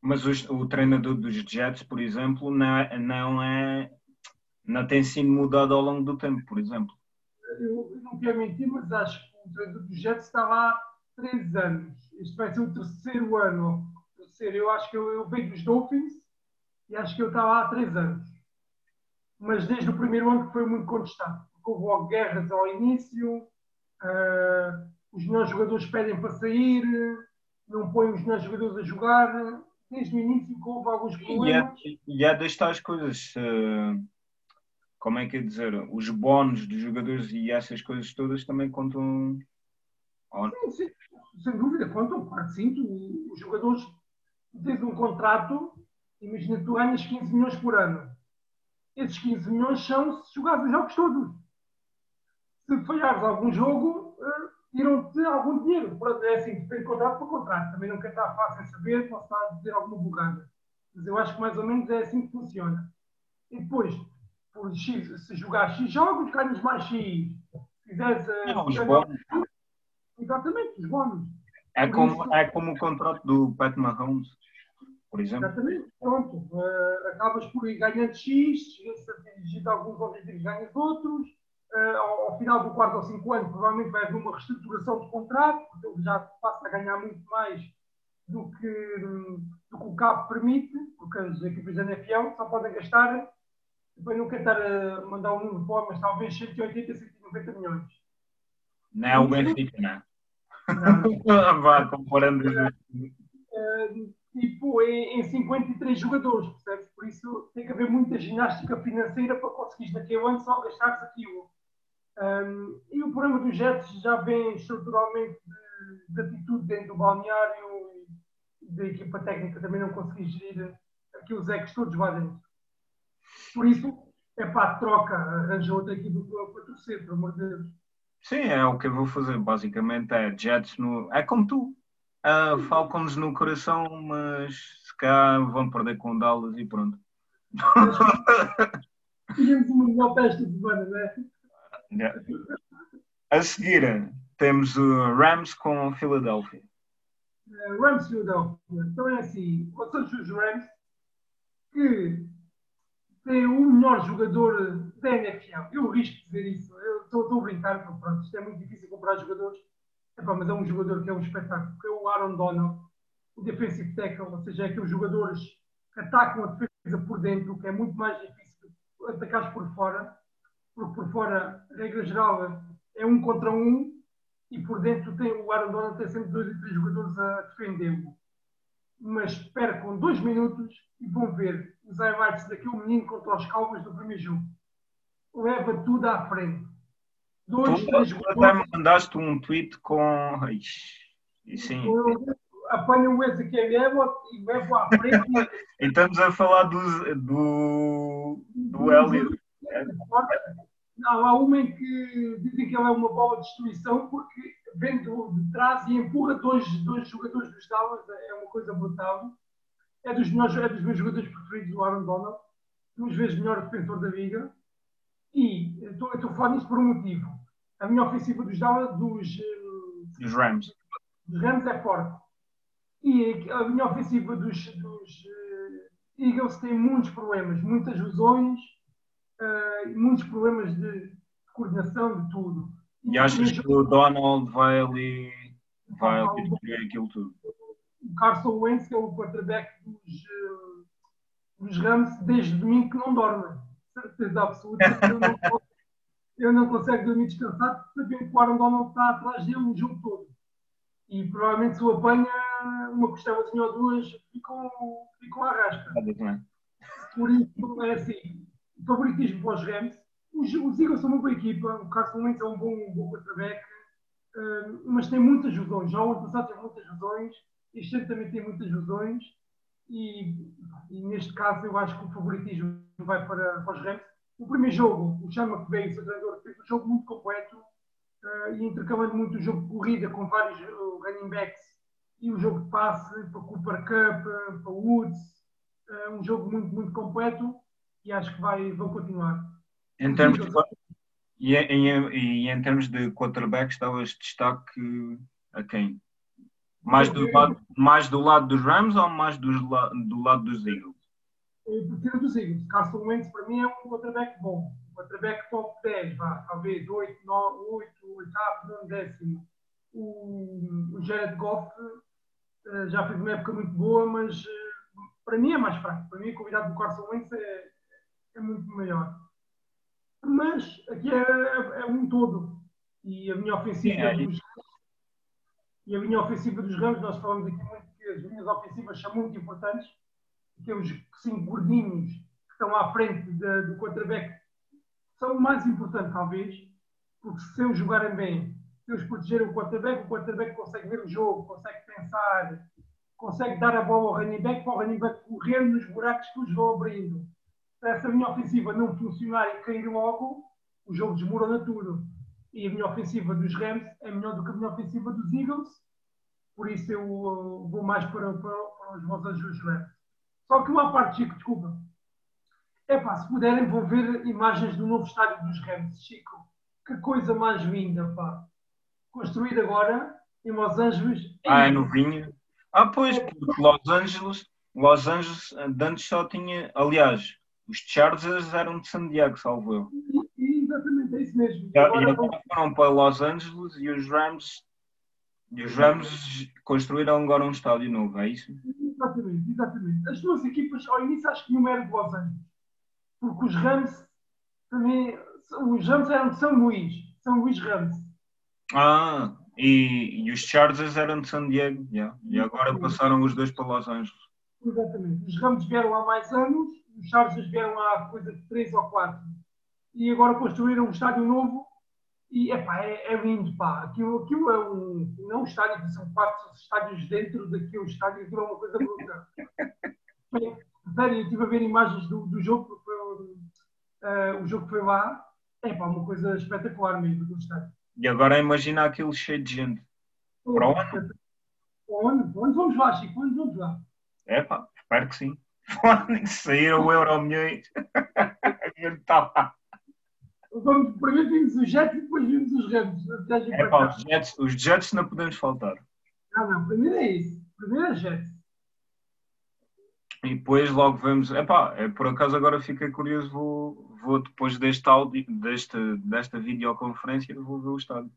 Mas os, o treinador dos Jets, por exemplo, não é, não é não tem sido mudado ao longo do tempo, por exemplo. Eu, eu não quero mentir, mas acho que o treinador do Jets está lá há três anos. Este vai ser o terceiro ano. Terceiro. Eu acho que eu, eu venho dos Dolphins e acho que eu estava lá há três anos. Mas desde o primeiro ano que foi muito contestado. Porque houve guerras ao início, uh, os melhores jogadores pedem para sair, não põem os melhores jogadores a jogar. Desde o início houve alguns problemas. E há, e há destas coisas. Uh como é que é dizer, os bónus dos jogadores e essas coisas todas também contam. Sim, sim, sem dúvida, contam, claro sim. Tu, os jogadores tens um contrato, imagina tu ganhas 15 milhões por ano. Esses 15 milhões são se jogares os jogos todos. Se falhares algum jogo, uh, tiram-te algum dinheiro. É assim, depende de contrato para contrato. Também quer estar fácil saber, posso estar a dizer alguma bugada. Mas eu acho que mais ou menos é assim que funciona. E depois, por X, se jogar X jogos, ganhas mais X. Se fizeres. Eh, Não, os bónus. Exatamente, os bónus. É como, é como o contrato do Pat Mahomes, por exemplo. Exatamente, pronto. Uh, acabas por ir ganhando X, se atingir alguns objetivos, ganhas outros. Uh, ao, ao, final do quarto ou cinco anos, provavelmente vai haver uma reestruturação de contrato, porque ele já passa a ganhar muito mais do que, do que o cabo permite, porque as equipes da NFL só podem gastar depois não a mandar um número fora, mas talvez 180, 190 milhões. Não é o Benfica, não. Não. Vá, comparando. Uh, tipo, em, em 53 jogadores, percebes? Por isso tem que haver muita ginástica financeira para conseguires naquele ano só gastares aquilo. Um, e o problema dos Jets já vem estruturalmente de, de atitude dentro do balneário e da equipa técnica também não conseguir gerir aqueles ecos todos lá dentro. Por isso, é pá, troca, arranja outra equipa para torcer, pelo amor de Deus. Sim, é o que eu vou fazer. Basicamente é Jets no. É como tu. Uh, Falcons no coração, mas se cá vão perder com Dallas e pronto. Tínhamos uma melhor festa de semana, não é? Yeah. A seguir, temos o Rams com Philadelphia. Uh, Rams Philadelphia. Então é assim, quais são os Rams que tem o melhor jogador da NFL. Eu risco dizer isso. Eu estou a brincar, porque pronto, isto é muito difícil comprar jogadores. Mas é um jogador que é um espetáculo, que é o Aaron Donald, o defensive tackle, ou seja, é aqueles jogadores que atacam a defesa por dentro, que é muito mais difícil atacar por fora, porque por fora, regra geral, é um contra um e por dentro tem, o Aaron Donald tem sempre dois e três jogadores a defendê-lo. Mas percam dois minutos e vão ver os highlights daquele menino contra os Calvas do primeiro jogo. Leva tudo à frente. Dois, tu três. Até mandaste um tweet com. Sim. Apanha o Ezequiel e leva à frente. e estamos a falar do, do, do Elliot. Não, há uma em que dizem que ele é uma bola de destruição porque vem de, de trás e empurra dois, dois jogadores dos Dallas, é uma coisa brutal. É dos, meus, é dos meus jogadores preferidos, o Aaron Donald, duas vezes melhor defensor da liga. E estou, estou a falar nisso por um motivo. A minha ofensiva dos dos, eh, dos Rams. Dos Rams é forte. E a minha ofensiva dos, dos uh, Eagles tem muitos problemas, muitas lesões uh, muitos problemas de, coordenação de tudo. E, e achas que o Donald vai ali, vai ali aquilo tudo? O Carson Wentz, que é o quarterback dos, uh, dos Rams, desde domingo que não dorme. Certeza absoluta. eu, não, eu não consigo dormir descansado, sabendo que o Aaron Donald está atrás dele o jogo todo. E provavelmente se o apanha uma costelazinha ou duas, ficam, ficam à rasca. Por isso é assim, favoritismo para os Rams. Os, os Eagles são uma boa equipa, o Carson Wentz é um bom, um bom quarterback, uh, mas tem muitas lesões. Já o ano passado teve muitas lesões, este ano também tem muitas lesões, e, e, neste caso eu acho que o favoritismo vai para, para os Rams. O primeiro jogo, o Chama que veio, o treinador, fez um jogo muito completo uh, e intercalando muito o jogo de corrida com vários uh, running backs e o jogo de passe para Cooper Cup, para Woods, uh, um jogo muito, muito completo e acho que vai, vão continuar. Em termos de, e, em, e em termos de quarterbacks, davas destaque a quem? Mais do, lado, mais do lado dos Rams ou mais do, do lado dos Eagles? Eu prefiro dos Eagles. Carson Wentz para mim é um quarterback bom. Um quarterback top 10, vá, talvez 8, 9, 8, 8, 9, décimo. O, o Jared Goff uh, já fez uma época muito boa, mas uh, para mim é mais fraco. Para mim a qualidade do Carson Wentz é, é muito maior. Mas aqui é, é, é um todo. E a minha ofensiva Sim, é dos, e a minha ofensiva dos Ramos, nós falamos aqui muito que as minhas ofensivas são muito importantes, que os cinco gordinhos que estão à frente de, do quarterback. São o mais importante, talvez, porque se eles jogarem bem, se eles protegerem o quarterback, o quarterback consegue ver o jogo, consegue pensar, consegue dar a bola ao running back para o running back correr nos buracos que os vão abrindo. Se essa minha ofensiva não funcionar e cair logo, o jogo desmorona tudo. E a minha ofensiva dos Rams é melhor do que a minha ofensiva dos Eagles, por isso eu uh, vou mais para, para, para os Los Angeles Rams. Só que uma parte, Chico, desculpa. É pá, se puderem, vão ver imagens do novo estádio dos Rams, Chico. Que coisa mais linda, pá. Construído agora em Los Angeles. Ah, é novinho. Ah, pois, porque Los Angeles, Los Angeles antes só tinha, aliás, os Chargers eram de San Diego, salvo eu. Mesmo. E agora, agora foram para Los Angeles e os Rams e os Rams construíram agora um estádio novo, é isso? Exatamente, exatamente. As duas equipas, ao início, acho que nenhuma era de Los Angeles. Porque os Rams também. Os Rams eram de São Luís. São Luís Rams. Ah, e, e os Chargers eram de San Diego. Yeah. E agora passaram os dois para Los Angeles. Exatamente. Os Rams vieram há mais anos os Chargers vieram há coisa de 3 ou 4 e agora construíram um estádio novo e epá, é, é lindo, pá. Aquilo, aquilo é um. Não um estádio, são quatro estádios dentro daquele estádio, aquilo é uma coisa bruta. Sério, eu estive a ver imagens do, do jogo, foi, uh, o jogo que foi lá, é pá, uma coisa espetacular mesmo do estádio. E agora imagina aquilo cheio de gente. Para onde? Para onde? Onde vamos lá, Chico? Onde vamos lá? É pá, espero que sim. Saíram o Euro milhões. a gente está lá. Vamos, primeiro vimos os Jets e depois vimos os Rams. É, pá, os, Jets, os Jets não podemos faltar. Não, não, primeiro é isso. Primeiro é Jets. E depois logo vemos. Epá, é, por acaso agora fiquei curioso, vou, vou depois deste áudio, deste, desta videoconferência, vou ver o estádio.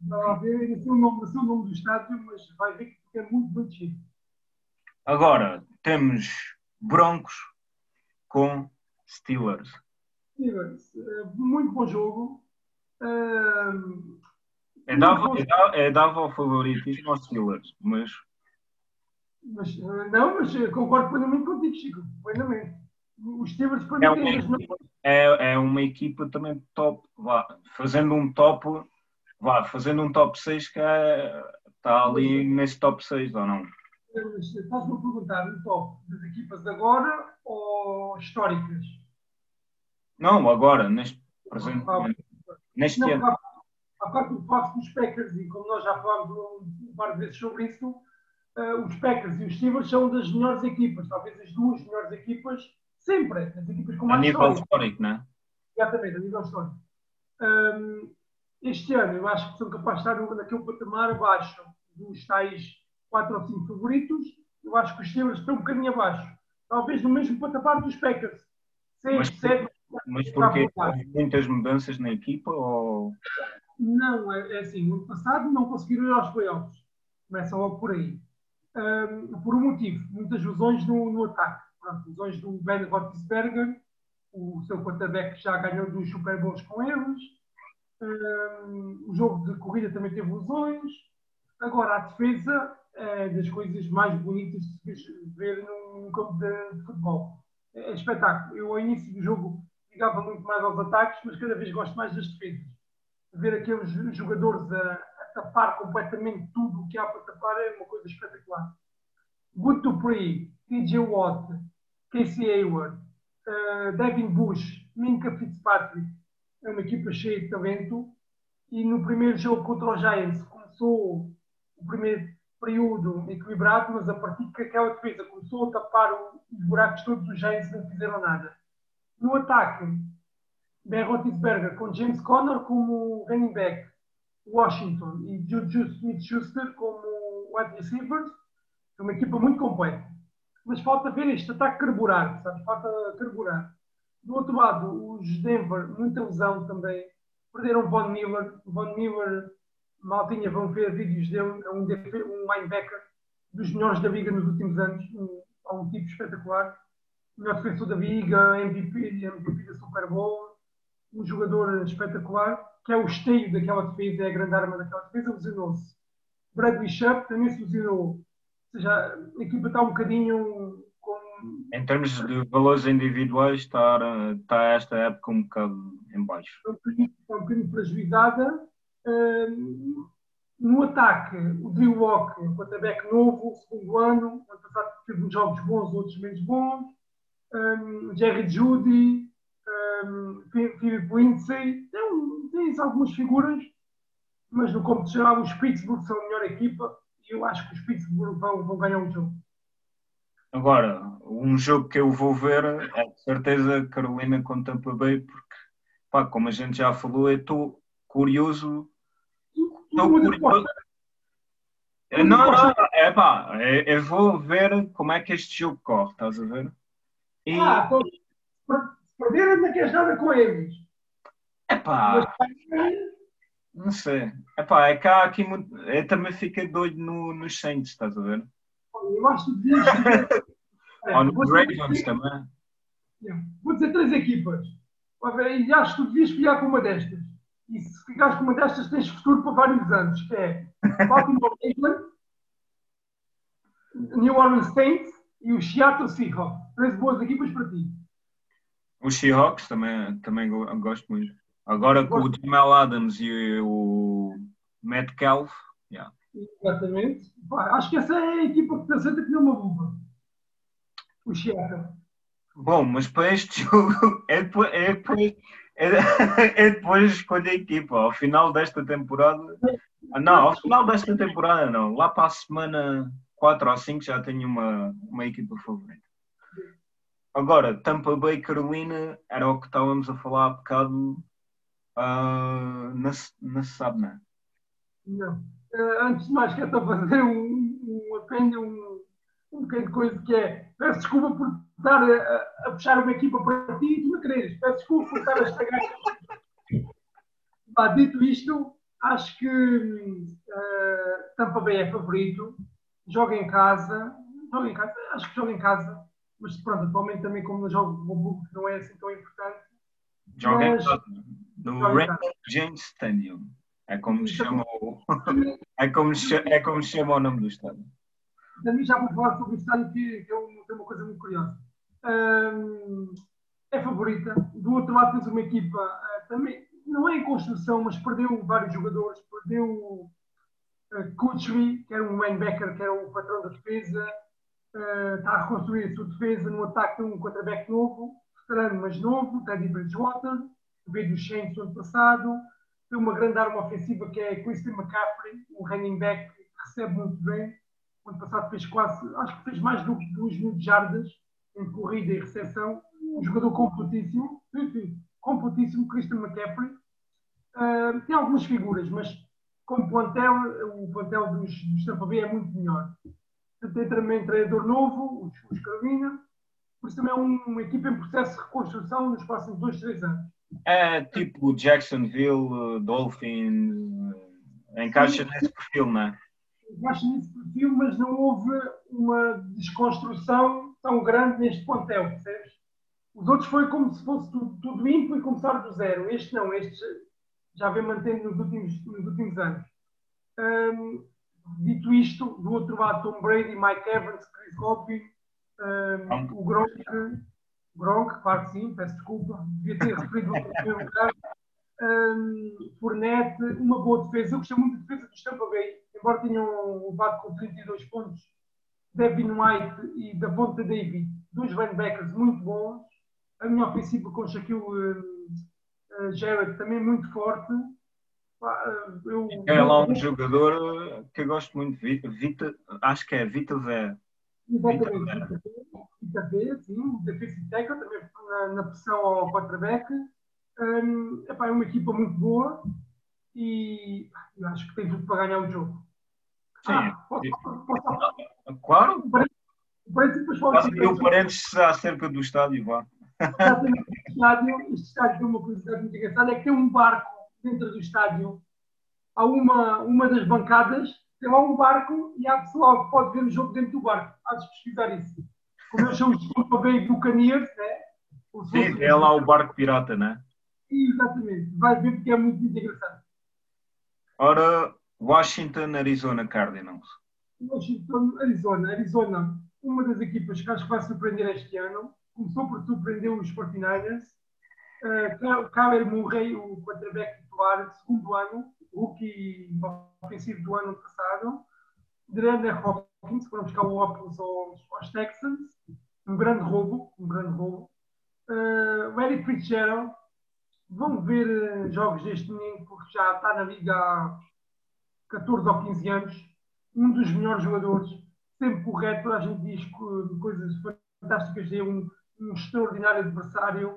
Não, a ver, esse é o nome, é o nome do estádio, mas vai ver que é muito, chique. Agora, temos Broncos com Steelers. Steelers, uh, muito bom jogo. Uh, é dava, é, dava, é dava o favoritismo aos Steelers, mas. mas não, mas concordo plenamente contigo, Chico. Plenamente. Os Steelers para é mim uma, equipa, é, é uma equipa também top. Vá, fazendo um top, vá, fazendo um top 6 que é, está ali nesse top 6, ou não? Estás-me a perguntar um top das equipas de agora ou históricas? Não, agora, neste presente. Ah, neste não, ano. A parte do facto dos Packers, e como nós já falámos um, um par de vezes sobre isso, uh, os Packers e os Steelers são das melhores equipas, talvez as duas melhores equipas, sempre, as equipas com mais A nível história. histórico, não é? Exatamente, a nível histórico. Um, este ano eu acho que são capazes de estar naquele patamar abaixo dos tais 4 ou 5 favoritos. Eu acho que os Steelers estão um bocadinho abaixo. Talvez no mesmo patamar dos Packers. 6, 7. Mas porque muitas mudanças na equipa ou... Não, é, é assim, no passado não conseguiram ir aos playoffs. Começa logo por aí. Um, por um motivo, muitas lesões no, no ataque. Pronto, lesões do Ben Roethlisberger, o seu quarterback já ganhou dos Super Bowls com eles. Um, o jogo de corrida também teve lesões. Agora, a defesa é das coisas mais bonitas de se ver num campo de, de futebol. É, é espetáculo. Eu, ao início do jogo, ligava muito mais aos ataques, mas cada vez gosto mais das defesas. Ver aqueles jogadores a, a tapar completamente tudo o que há para tapar é uma coisa espetacular. Good Dupree, TJ Watt, Casey Hayward, uh, Devin Bush, Minka Fitzpatrick, é uma equipa cheia de talento. E no primeiro jogo contra os Giants começou o primeiro período equilibrado, mas a partir que aquela defesa começou a tapar os buracos todos, os Giants não fizeram nada. No ataque, Ben Roethlisberger com James Conner como running back, Washington e Juju Smith-Schuster como wide receivers, é uma equipa muito completa. Mas falta ver este ataque carburar, sabe? Falta carburar. Do outro lado, os Denver, muita lesão também. Perderam Von Miller. Von Miller, maltinha, vão ver vídeos dele. É um, um linebacker dos melhores da liga nos últimos anos. Um, é um tipo espetacular melhor defensor da Liga, MVP, MVP da Super Bowl, um jogador espetacular, que é o esteio daquela defesa, é a grande arma daquela defesa, lesionou-se. Bradley Shupp também se lesionou. Ou seja, a equipa está um bocadinho com... Em termos de valores individuais, está, está esta época um bocado em baixo. Está um bocadinho, está um bocadinho. Uh, no ataque, o Drew Walker, quarterback novo, segundo ano, ano passado teve uns jogos bons, outros menos bons um, Jerry Judy, um, Philip Lindsay, tem, tem algumas figuras, mas no campo geral os Pittsburgh são a melhor equipa e eu acho que os Pittsburgh vão, vão ganhar um jogo. Agora, um jogo que eu vou ver é de certeza Carolina com Tampa Bay, porque, pá, como a gente já falou, eu estou curioso. Estou curioso. Não, não, é pá, eu vou ver como é que este jogo corre, estás a ver? E... Ah, perderam não queres nada com eles. Epá, não sei. Epá, é que há aqui muito. Eu também fico doido no, nos Saints, estás a ver? Eu acho que devias. Ou no Ravens também. Vou dizer três equipas. E acho que tu devias ficar com uma destas. E se ficares com uma destas, tens futuro para vários anos, que é Baltimore Cleveland, New Orleans Saints e o Seattle Seahawks. Três boas equipas para ti. Os Seahawks também, também gosto muito. Agora com o Jamal Adams e o Metcalf. Yeah. Exatamente. acho que essa é a equipa que pensa que não uma luva. O Seattle. Bom, mas para este jogo é depois, é depois, é, é depois escolher a equipa. Ao final desta temporada. Não, ao final desta temporada não. Lá para a semana 4 ou 5 já tenho uma, uma equipa favorita. Agora, Tampa Bay Carolina era o que estávamos a falar há bocado. Uh, sabe, não é? Não. Uh, antes de mais, quero fazer um, um apêndio, um, um bocadinho de coisa que é. Peço desculpa por estar a, a puxar uma equipa para ti e tu não queres. Peço desculpa por estar a estragar. Bah, dito isto, acho que uh, Tampa Bay é favorito joga em casa, joga em casa, acho que joga em casa, mas pronto, atualmente também como não jogo o Book não é assim tão importante. Joga Mas- no Raymond James Stadium. É como se chama o, é como é como chama o nome do estádio. Também já vou falar sobre o estádio que, é um- uma coisa muito curiosa. Ahm, é favorita. Do outro lado tens uma equipa ah, também, não é em construção, mas perdeu vários jogadores. Perdeu uh, que era um linebacker, que era o patrão da defesa. Está a reconstruir a sua defesa no ataque de um quarterback novo, veterano mas novo, Teddy Bridgewater, veio do Saints no ano passado. Tem uma grande arma ofensiva que é Christian McCaffrey, um running back que recebe muito bem. O ano passado fez quase, acho que fez mais do que 2 mil jardas em corrida e recepção. Um jogador completíssimo, enfim, completíssimo, Christian McCaffrey. Ah, tem algumas figuras, mas como plantel, o plantel dos, dos Tampa Bay é muito melhor. Tem também treinador novo, os Carolina, por isso também é um- uma equipa em processo de reconstrução nos próximos 2, 3 anos. É tipo Jacksonville, Dolphins, eh, encaixa nesse perfil, não é? Acho nesse perfil, mas não houve uma desconstrução tão grande neste plantel, percebes? Os outros foi como se fosse tudo, tudo limpo e começar do zero. Este não, este já vem mantendo nos últimos, nos últimos anos. Hum, dito isto, do outro lado, Tom Brady, Mike Evans, Chris Godwin, Gronk. o Gronk, Gronk, claro que sim, peço desculpa, devia ter referido em primeiro lugar. Fournette, uma boa defesa. Eu gostei muito da defesa dos Tampa Bay, embora tenham levado com 32 pontos. Devin White e Davonta David, dois linebackers muito bons. A minha ofensiva com Shaquille hum, eh, Jarrett também muito forte. Eh, Eu, É lá um jogador eh, que eu gosto muito, Vi- Vita, acho que é Vita Vé. Exatamente, Vita B, sim, defensive tackle, também na, na pressão ao quarterback. Hum, epá, é uma equipa muito boa e eu acho que tem tudo para ganhar o jogo. Sim. Ah, posso, posso, Claro, o parece depois de aqui o parênteses acerca do estádio, vá. Exatamente, este estádio, este estádio tem uma curiosidade muito engraçada, é que tem um barco dentro do estádio. Há uma, uma das bancadas, tem lá um barco e há pessoal que pode ver o jogo dentro do barco. Há de pesquisar isso. Como eles são os Tampa Bay Buccaneers, né? Sim, é lá o barco pirata, né? Exatamente, vai ver porque é muito, muito engraçado. Ora, Washington, Arizona Cardinals. Washington, Arizona. Arizona, uma das equipas que acho que vai surpreender este ano. Começou por surpreender os 49ers. Uh, Kyler Murray, o quarterback titular de segundo ano, rookie ofensivo do ano passado. DeAndre Hopkins, foram buscar o óculos aos, aos Texans. Um grande roubo, um grande roubo. Uh, Larry Fitzgerald, vão ver uh, jogos deste menino, porque já está na liga há 14 ou 15 anos. Um dos melhores jogadores, sempre correto. A gente diz co- coisas fantásticas dele, um, um extraordinário adversário,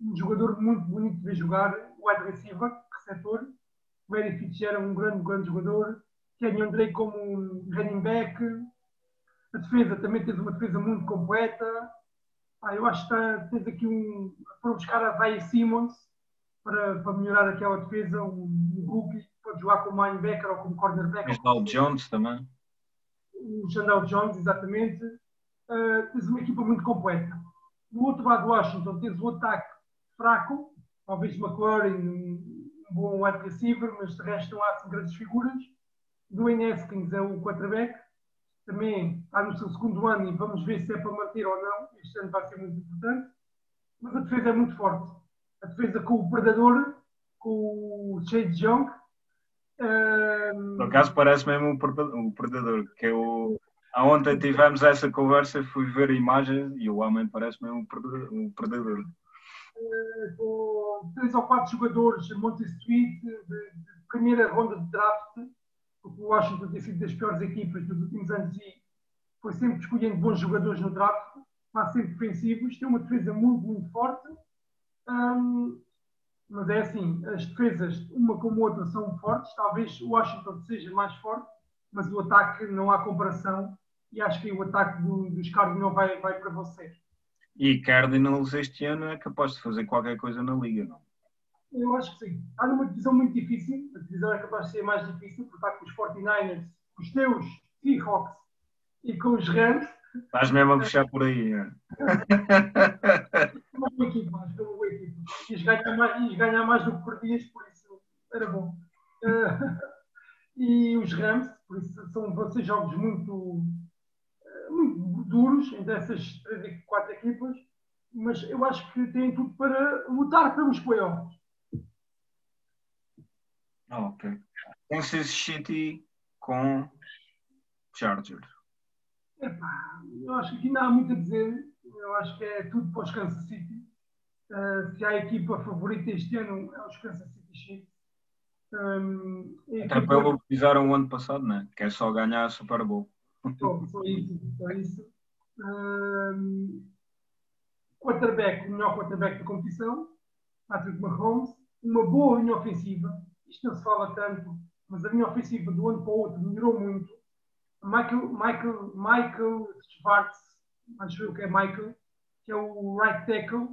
um jogador muito bonito de ver jogar, wide receiver, receptor. Larry Fitzgerald, um grande, grande jogador. Kenyon Drake como um running back. A defesa também tens uma defesa muito completa. Ah, eu acho que tens aqui um. Foram buscar a Zay Simmons para, para melhorar aquela defesa, um, um rookie que pode jogar como linebacker ou como cornerback. Isdal Jones também. O Chandel Jones, exatamente. Uh, tens uma equipa muito completa. Do outro lado, Washington, tens o ataque fraco, talvez McLaurin, um bom wide receiver, mas de resto não há assim, grandes figuras. Dwayne Haskins é o quarterback, também está no seu segundo ano e vamos ver se é para manter ou não. Este ano vai ser muito importante. Mas a defesa é muito forte. A defesa com o Predador, com o Shade Young. Um, Por acaso parece mesmo o Predador, o que eu. Ontem tivemos essa conversa, fui ver imagens e o homem parece mesmo o predador. O predador. com três ou quatro jogadores de Monte Street de, de primeira ronda de draft, porque o Washington tem sido das piores equipas dos últimos anos e foi sempre escolhendo bons jogadores no draft, quase sempre defensivos, tem uma defesa muito, muito forte. Hum, mas é assim, as defesas, uma como outra, são fortes. Talvez o Washington seja mais forte, mas o ataque não há comparação. E acho que o ataque do, dos Cardinals vai, vai prevalecer. E Cardinals este ano é capaz de fazer qualquer coisa na liga, não? Eu acho que sim. Está numa divisão muito difícil. A divisão é capaz de ser mais difícil, porque está com os 49ers, os teus Seahawks e com os Rams. Estás mesmo a puxar por aí. É? Uma boa equipa, acho que é uma boa equipa. Ias ganhar mais, ias ganhar mais do que perdias, por isso era bom. Uh, e os Rams, por isso são, vão ser jogos muito, muito duros entre essas três, quatro equipas, mas eu acho que têm tudo para lutar pelos playoffs. Ok. Kansas City com Chargers. Epá, eu acho que aqui não há muito a dizer. Eu acho que é tudo para os Kansas City. Uh, se há equipa favorita este ano, é os Kansas City Chiefs. Um, Até pelo que fizeram o ano passado, né? que é só ganhar a Super Bowl. Só, só isso. Só isso. Um, quarterback, o melhor quarterback da competição, Patrick Mahomes. Uma boa linha ofensiva. Isto não se fala tanto, mas a linha ofensiva do ano para o outro melhorou muito Michael, Michael, Michael Schwartz, acho eu que é Michael, que é o right tackle,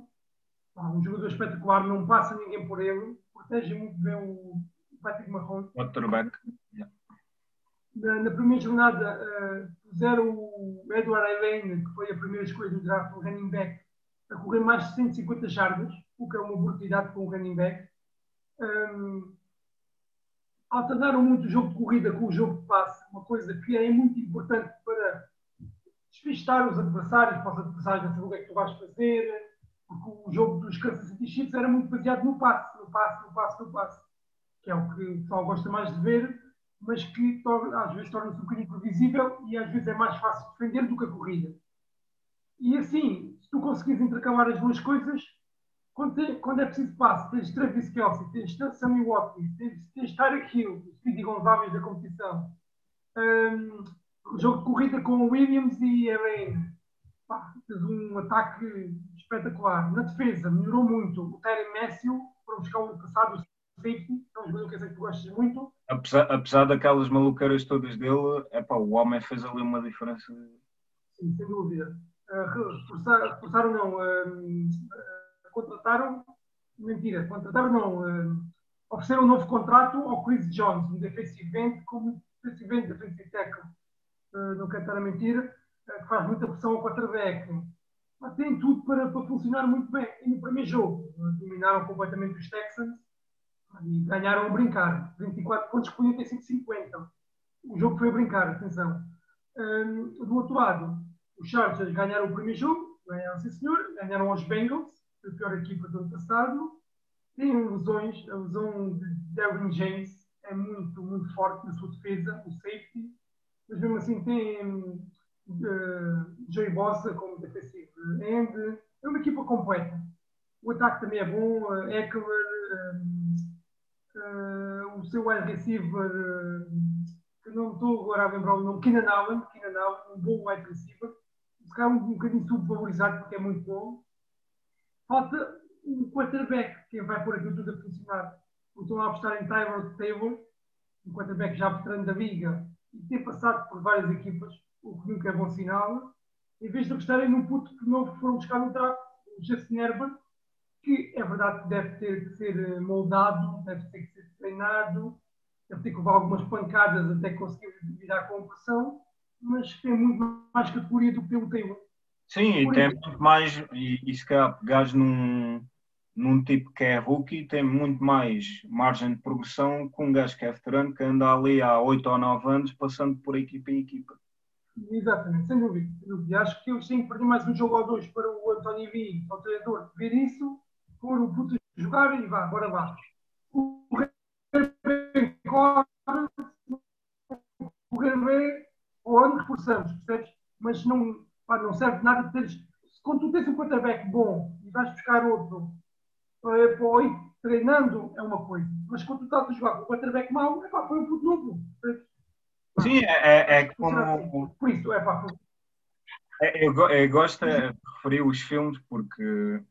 um jogador espetacular, não passa ninguém por ele, protege muito bem o Patrick Mahomes. Quarterback. Yeah. Na, na, primeira jornada uh, puseram o Edward Elaine, que foi a primeira escolha do draft, o running back, a correr mais de 150 jardas, o que é uma oportunidade para um running back. Um, alternaram muito o jogo de corrida com o jogo de passe, uma coisa que é muito importante para despistar os adversários, para os adversários não saber o que é que tu vais fazer, porque o jogo dos Kansas City Chiefs era muito baseado no passe, no passe, no passe, no passe, que é o que o pessoal gosta mais de ver, mas que às vezes torna-se um bocadinho previsível e às vezes é mais fácil defender do que a corrida. E assim, se tu conseguires intercalar as duas coisas, quando, tem, quando é preciso passe, tens Travis Kelsey, tens Sammy Watkins, tens, tens Tyreek Hill, os Speedy Gonzalez da competição. Um, jogo de corrida com Williams e Elaine. Tens um ataque espetacular. Na defesa, melhorou muito. O Terry Matthew, para buscar o passado, o safety, é um jogador que eu sei que tu gostas muito. Apesar, apesar daquelas maluqueiras todas dele, é pá, o homem fez ali uma diferença. Sim, sem dúvida. Uh, reforçar, reforçaram não. Uh, contrataram, mentira, contrataram não, uh, ofereceram um novo contrato ao Chris Jones, um defensive end, como defensive end, defensive tackle, uh, não quero estar a mentir, que faz muita pressão ao quarterback. Mas tem tudo para, para funcionar muito bem. E no primeiro jogo, dominaram completamente os Texans e ganharam a brincar. 24 pontos por 85-50. O jogo foi a brincar, atenção. do outro lado, os Chargers ganharam o primeiro jogo, ganharam, sim senhor, ganharam aos Bengals, a pior equipa do ano passado. Tem lesões, a lesão de Derwin James é muito, muito forte na sua defesa, o safety, mas mesmo assim tem uh, Joey Bossa como defensive end, é uma equipa completa. O ataque também é bom, uh, Eckler, uh, uh, o seu wide receiver, uh, que não estou agora a lembrar o nome, Keenan Allen, Keenan Allen, um bom wide receiver, se calhar um, um bocadinho subvalorizado porque é muito bom. Falta um quarterback, quem vai pôr aquilo tudo a funcionar. Estão a apostar em Tyler Taylor, um quarterback já veterano da liga, e ter passado por várias equipas, o que nunca é bom sinal, em vez de apostarem num puto que novo foram buscar no draft, o Justin Herbert, que é verdade que deve ter que ser eh, moldado, deve ter que ser treinado, deve ter que levar algumas pancadas até conseguir virar com a pressão, mas tem muito mais categoria do que o Taylor. Sim, e tem muito mais, e, e se calhar pegares num, num tipo que é rookie, tem muito mais margem de progressão que um gajo que é veterano que anda ali há 8 ou 9 anos passando por equipa em equipa. Exatamente, sem dúvida. Sem dúvida. Acho que eles têm que perder mais um jogo ou dois para o António V, para o treinador, ver isso, pôr o puto jogar e vá, bora vá. O corre, o Guerreiro, onde reforçamos, percebes? Mas não Pá, não serve de nada teres. Quando tu tens um quarterback bom e vais buscar outro para, para ir treinando, é uma coisa. Mas quando tu estás a jogar com um quarterback mau, é pá, foi um puto novo. Sim, é, é, é como. Assim. Por isso, é pá. É, eu, eu gosto de referir os filmes porque.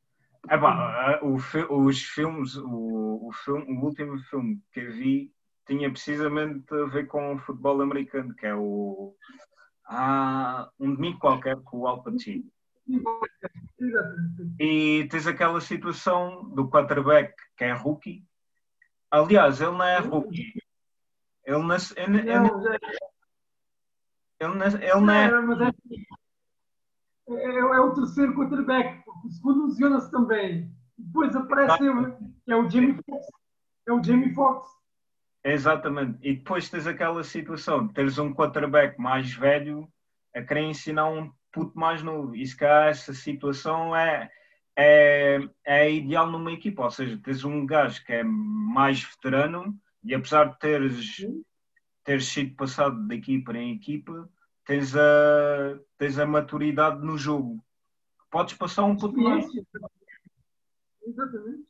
É pá, o, os filmes, o, o, filme, o último filme que eu vi tinha precisamente a ver com o futebol americano, que é o há um domingo qualquer com o Al Pacino. E tens aquela situação do quarterback que é rookie. Aliás, ele não é rookie. Ele não, ele, ele, ele, ele não é. É, é o terceiro quarterback, porque o segundo lesiona-se também. Depois aparece é o Jamie Foxx. É o Jamie Foxx. Exatamente. E depois tens aquela situação de teres um quarterback mais velho a querer ensinar um puto mais novo. E se calhar essa situação é, é, é ideal numa equipa. Ou seja, tens um gajo que é mais veterano e apesar de teres, teres sido passado de equipa em equipa, tens a, tens a maturidade no jogo. Podes passar um pouco mais. Exatamente.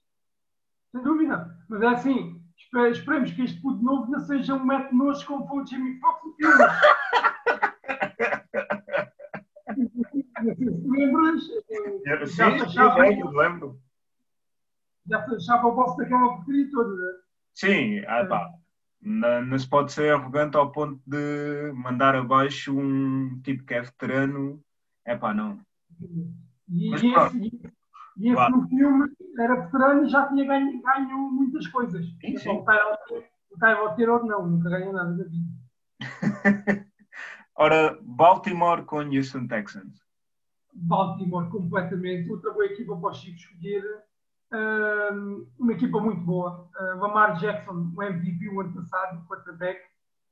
Sem dúvida. Mas é assim, esperemos que este puto novo não seja um método nojo como foi o Jimmy Fox se lembras. Eh, já sim, fechava, sim, lembro. Já fechava o boss daquela porcaria toda, né? Sim, ah, pá. Não, se pode ser arrogante ao ponto de mandar abaixo um tipo que é veterano. É pá, não. E, Mas, esse, e esse claro. no filme era veterano e já tinha ganho, ganho muitas coisas. Sim, sim. O Tyrod Taylor não, nunca ganhou nada da vida. Ora, Baltimore com Houston Texans. Baltimore completamente. Outra boa equipa para o Chico escolher uma equipa muito boa. Uh, Lamar Jackson, o MVP o ano passado, quarterback.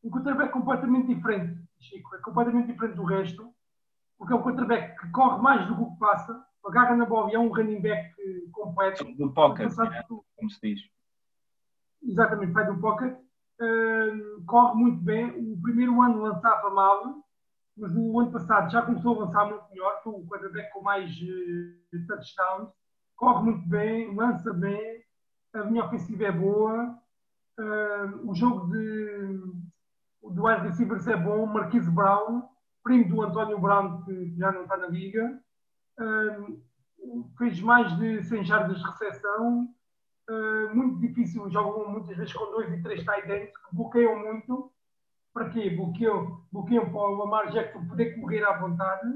Um quarterback completamente diferente, Chico. É completamente diferente do resto. Porque é um quarterback que corre mais do que passa, agarra na bola e é um running back completo. Do pocket, é, como se diz. Exatamente, vai do pocket. Uh, corre muito bem. O primeiro ano lançava mal, mas no ano passado já começou a lançar muito melhor. Foi o quarterback com mais uh, touchdowns corre muito bem, lança bem, a minha ofensiva é boa, uh, o jogo de, do wide receivers é bom, Marquise Brown, primo do António Brown, que já não está na liga, uh, fez mais de 100 jardas de recepção, uh, muito difícil, jogam muitas vezes com dois e três tight ends, que bloqueiam muito, para quê? Bloqueiam, bloqueiam para o Lamar Jackson poder correr à vontade,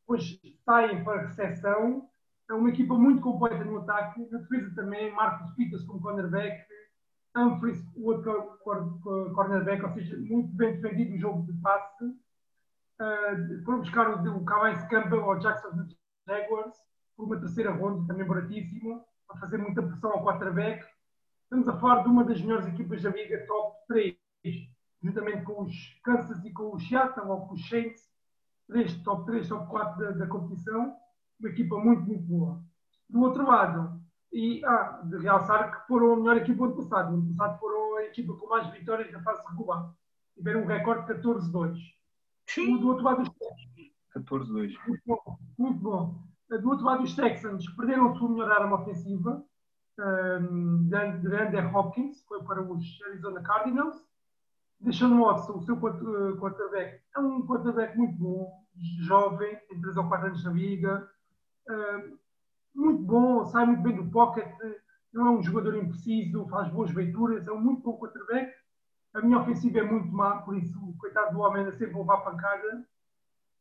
depois saem para a recepção, é uma equipa muito completa no ataque, na defesa também, Marcos Pitas como cornerback, Humphries, o outro cornerback, ou seja, muito bem defendido o jogo de passe. Uh, foram buscar o, o Calais Campbell ao Jackson Jaguars por uma terceira ronda, também baratíssimo, para fazer muita pressão ao quarterback. Estamos a falar de uma das melhores equipas da liga, top 3, juntamente com os Kansas e com o Seattle, ou com os Saints, 3, top 3, top 4 da, da competição uma equipa muito, muito boa. Do outro lado, e ah, de realçar que foram a melhor equipa do ano passado. No ano passado foram a equipa com mais vitórias na fase regular. Tiveram um recorde de 14-2. Do outro lado, os 14-2. Muito bom. Muito bom. Do outro lado, os Texans perderam a sua melhor arma ofensiva, um, de Andrew Hopkins, foi para os Arizona Cardinals. Deixando Watson, o seu eh, quarterback, é um quarterback muito bom, jovem, tem 3 ou 4 anos na liga, muito bom, sai muito bem do pocket, não é um jogador impreciso, faz boas leituras, é um muito bom quarterback. A minha ofensiva é muito má, por isso, coitado do homem, ainda sempre vou levar pancada.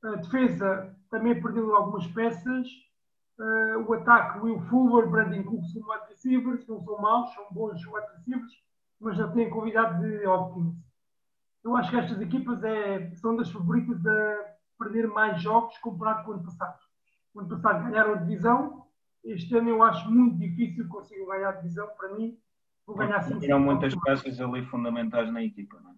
A defesa também perdeu algumas peças. Uh, o ataque, Will Fuller, Brandon Cook são wide receivers, não são maus, são bons wide receivers, mas já têm convidado de Hopkins. Eu acho que estas equipas é, são das favoritas a perder mais jogos comparado com o ano passado o ano passado ganharam a divisão. Este ano eu acho muito difícil conseguir ganhar a divisão. Para mim, vou ganhar sim. Perderam muitas peças ali fundamentais na equipa, não é?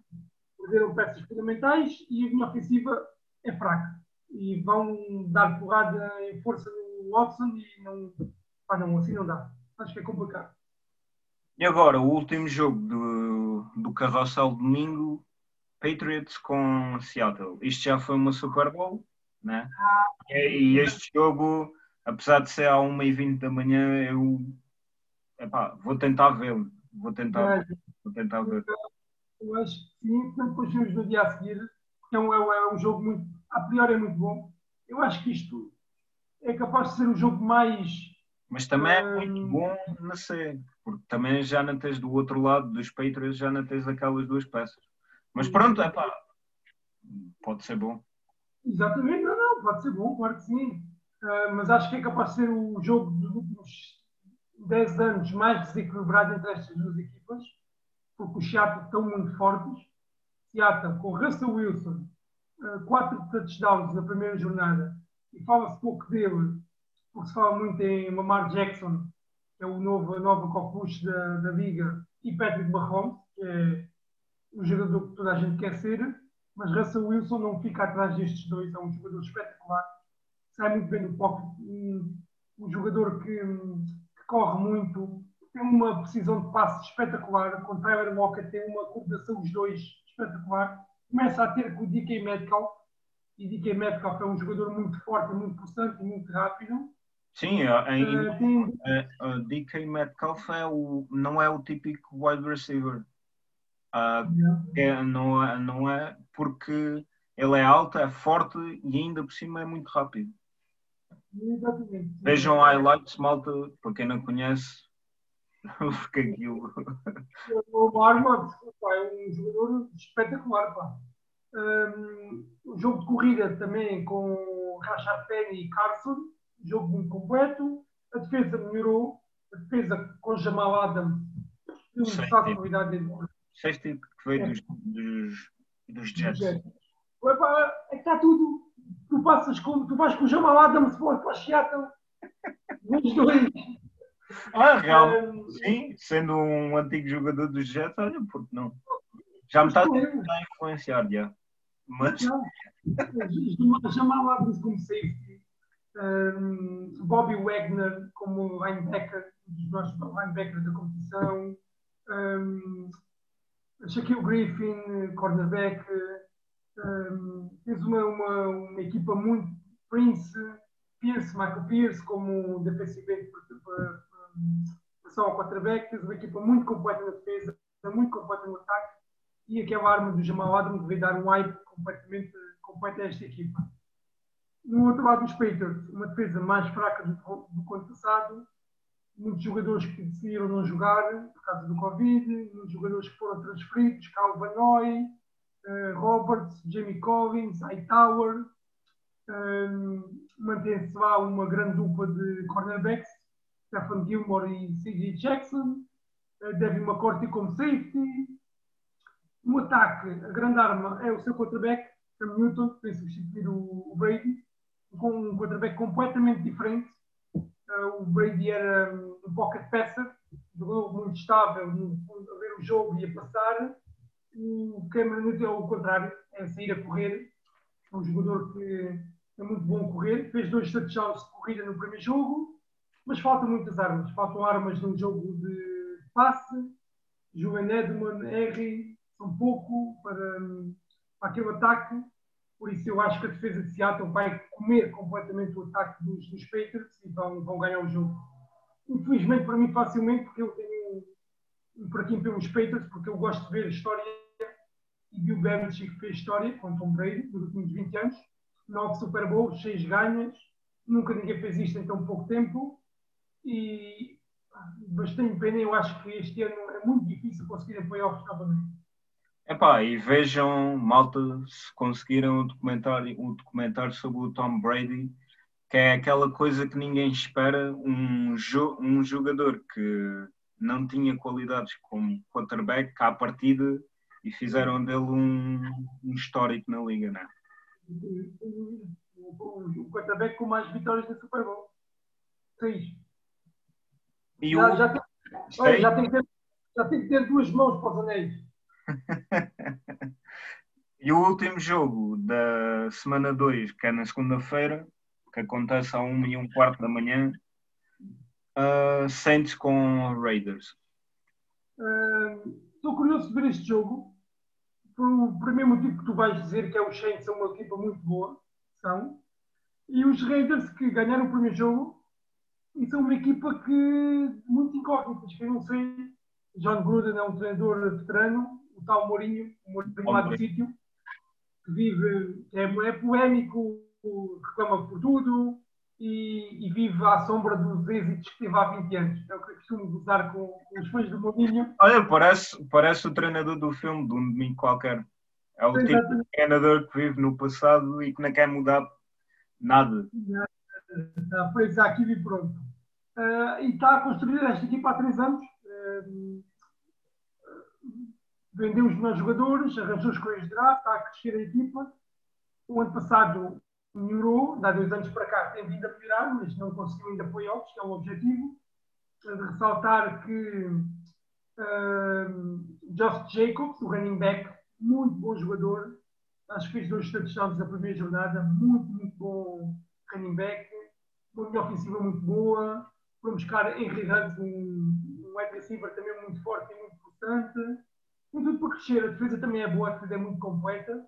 Perderam peças fundamentais e a minha ofensiva é fraca. E vão dar porrada em força no Watson e não. Ah, não, assim não dá. Acho que é complicado. E agora, o último jogo do, do Carrossel domingo, Patriots com Seattle. Isto já foi uma Super Bowl, né? Ah, e, este jogo, apesar de ser à 1h20 da manhã, eu epá, vou tentar vê-lo. Vou tentar, vou tentar ver. Eu acho que sim, tanto depois vemos no dia a seguir, porque é um, é um jogo muito, a priori é muito bom. Eu acho que isto é capaz de ser o jogo mais. Mas também é muito hum, bom na C, porque também já não tens do outro lado dos Patriots, já não tens aquelas duas peças. Mas pronto, é pá, pode ser bom. Exatamente, não, não, pode ser bom, claro que sim. Uh, mas acho que é capaz de ser o jogo dos últimos 10 anos mais desequilibrado entre estas duas equipas, porque os Seattle estão muito fortes. Seattle com Russell Wilson, uh, quatro touchdowns na primeira jornada, e fala-se pouco dele, porque se fala muito em Lamar Jackson, que é o novo, a nova copuche da, da Liga, e Patrick Mahomes, que é o jogador que toda a gente quer ser, mas Russell Wilson não fica atrás destes dois, é um jogador espetacular, sai muito bem no pocket, um, jogador que, que, corre muito, tem uma precisão de passe espetacular, com Tyler Walker tem uma coordenação dos dois espetacular, começa a ter com o DK Metcalf, e DK Metcalf é um jogador muito forte, muito possante e muito rápido. Sim, em, uh, DK Metcalf é o, não é o típico wide receiver. Uh, é, não, é, não é porque ele é alto, é forte e ainda por cima é muito rápido. Exatamente. Vejam highlights, malta, para quem não conhece, porque aquilo. O Arma é um jogador espetacular. Pá. Um, o jogo de corrida também com Rashad Penny e Carson, jogo muito completo. A defesa melhorou, a defesa com Jamal Adams, um estado de novidade dentro Sexto que veio dos, dos, dos Jets. Epá, é que está tudo. Tu passas com, tu vais com o Jamal Adams para o Seattle. Os dois. Ah, real. Um, Sim, sendo um antigo jogador dos Jets, olha, porque não? Já me está a influenciar, já. Mas. Jamal Adams como safety. Um, Bobby Wagner como linebacker, um dos nossos linebackers da competição. Um, Shaquille Griffin, cornerback, um, tens uma, uma, uma, equipa muito Prince, Pierce, Michael Pierce como defensive para passar ao quarterback, tens uma equipa muito completa na defesa, muito completa no ataque e aquela arma do Jamal Adams veio dar um hype completamente completo a esta equipa. No outro lado dos Patriots, uma defesa mais fraca do, do que o ano passado, muitos jogadores que decidiram não jogar por causa do Covid, muitos jogadores que foram transferidos, Calvin Noy, uh, Roberts, Jamie Collins, Hightower. Um, Mantém-se lá uma grande dupla de cornerbacks, Stephen Gilmore e C.J. Jackson, uh, Devin McCourty como safety. No ataque, a grande arma é o seu quarterback, Cam Newton, que vem substituir o Brady, com um quarterback completamente diferente o Brady era um pocket passer, jogou muito estável, a ver o jogo e a passar. O Cameron Newton é o contrário, é sair a correr. É um jogador que é muito bom a correr. Fez dois touchdowns de corrida no primeiro jogo, mas faltam muitas armas. Faltam armas no jogo de passe. Julian Edmond, R, são pouco para, para aquele ataque. Por isso eu acho que a defesa de Seattle vai comer completamente o ataque dos, dos Patriots e vão, vão ganhar o jogo. Infelizmente para mim facilmente, porque eu tenho um fraquinho pelos Patriots, porque eu gosto de ver a história e Bill Belichick fez história com Tom Brady nos últimos 20 anos. Nove Super Bowls, seis ganhas. Nunca ninguém fez isto em tão pouco tempo. E bastante pena, eu acho que este ano é muito difícil conseguir apoiar os novamente. Epá, e vejam, malta, se conseguiram o documentário, o documentário sobre o Tom Brady, que é aquela coisa que ninguém espera, um, jo um jogador que não tinha qualidades como quarterback à partida e fizeram dele um, um histórico na liga, não é? O quarterback com mais vitórias no Super Bowl. Seis. E já, o... já, tem, olha, já, tem que ter, já tem que ter duas mãos para os anéis. E o último jogo da semana 2, que é na segunda-feira, que acontece a 1 e um quarto da manhã, uh, Saints com Raiders. Estou uh, curioso de ver este jogo, por primeiro motivo que tu vais dizer, que é os Saints são uma equipa muito boa, são, e os Raiders que ganharam o primeiro jogo, e são uma equipa que muito incógnita, que eu não sei. John Gruden é um treinador veterano, o tal Mourinho, o Mourinho lá do sítio, que vive, é, é polémico, reclama por tudo e, e, vive à sombra dos êxitos que teve há 20 anos. É o que eu costumo gozar com, com os fãs do Mourinho. Olha, parece, parece o treinador do filme, de um domingo qualquer. É o tipo de treinador que vive no passado e que não quer mudar nada. Está preso aqui e pronto. Uh, e está a construir esta equipa há três anos. Uh, vendeu os melhores jogadores, arranjou as coisas de draft, está a crescer a equipa. O ano passado melhorou, há dois anos para cá tem vindo a melhorar, mas não conseguiu ainda playoffs, que é o objetivo. De ressaltar que uh, Josh Jacobs, o running back, muito bom jogador, acho que fez dois touchdowns na primeira jornada, muito, muito bom running back, uma linha ofensiva muito boa. Vamos buscar Henry Hunt, um, um wide receiver também muito forte e muito importante. Tem tudo para crescer, a defesa também é boa, a defesa é muito completa.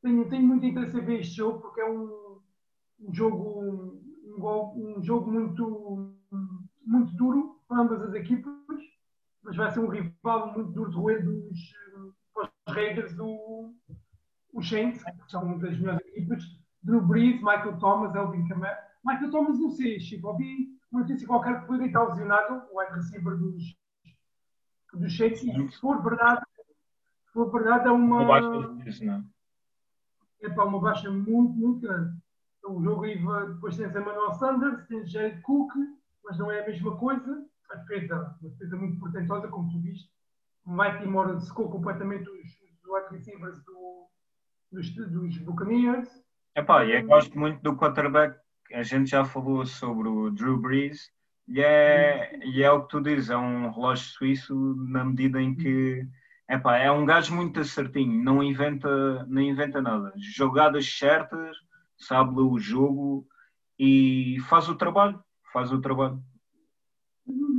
Tenho, tenho muito interesse em ver este jogo porque é um, um jogo um, um, jogo muito muito duro para ambas as equipas mas vai ser um rival muito duro de roer dos os Raiders do os Saints que são uma das melhores equipas Drew Brees, Michael Thomas, Elvin Kamara. Michael Thomas não sei, Chico ouvi uma notícia qualquer que poderia estar lesionado o wide receiver dos dos Saints e se for verdade se for verdade é uma é para uma baixa muito, muito grande. Então, o jogo aí depois tens Emmanuel Sanders, tens Jared Cook, mas não é a mesma coisa. A defesa, uma defesa muito portentosa, como tu viste. Mike Moore secou completamente os, os wide receivers do, dos, dos Buccaneers. Epá, eu gosto muito do quarterback. A gente já falou sobre o Drew Brees. E é, e é o que tu dizes, é um relógio suíço na medida em que Epá, é um gajo muito certinho, não inventa, não inventa nada. Jogadas certas, sabe o jogo e faz o trabalho. Faz o trabalho.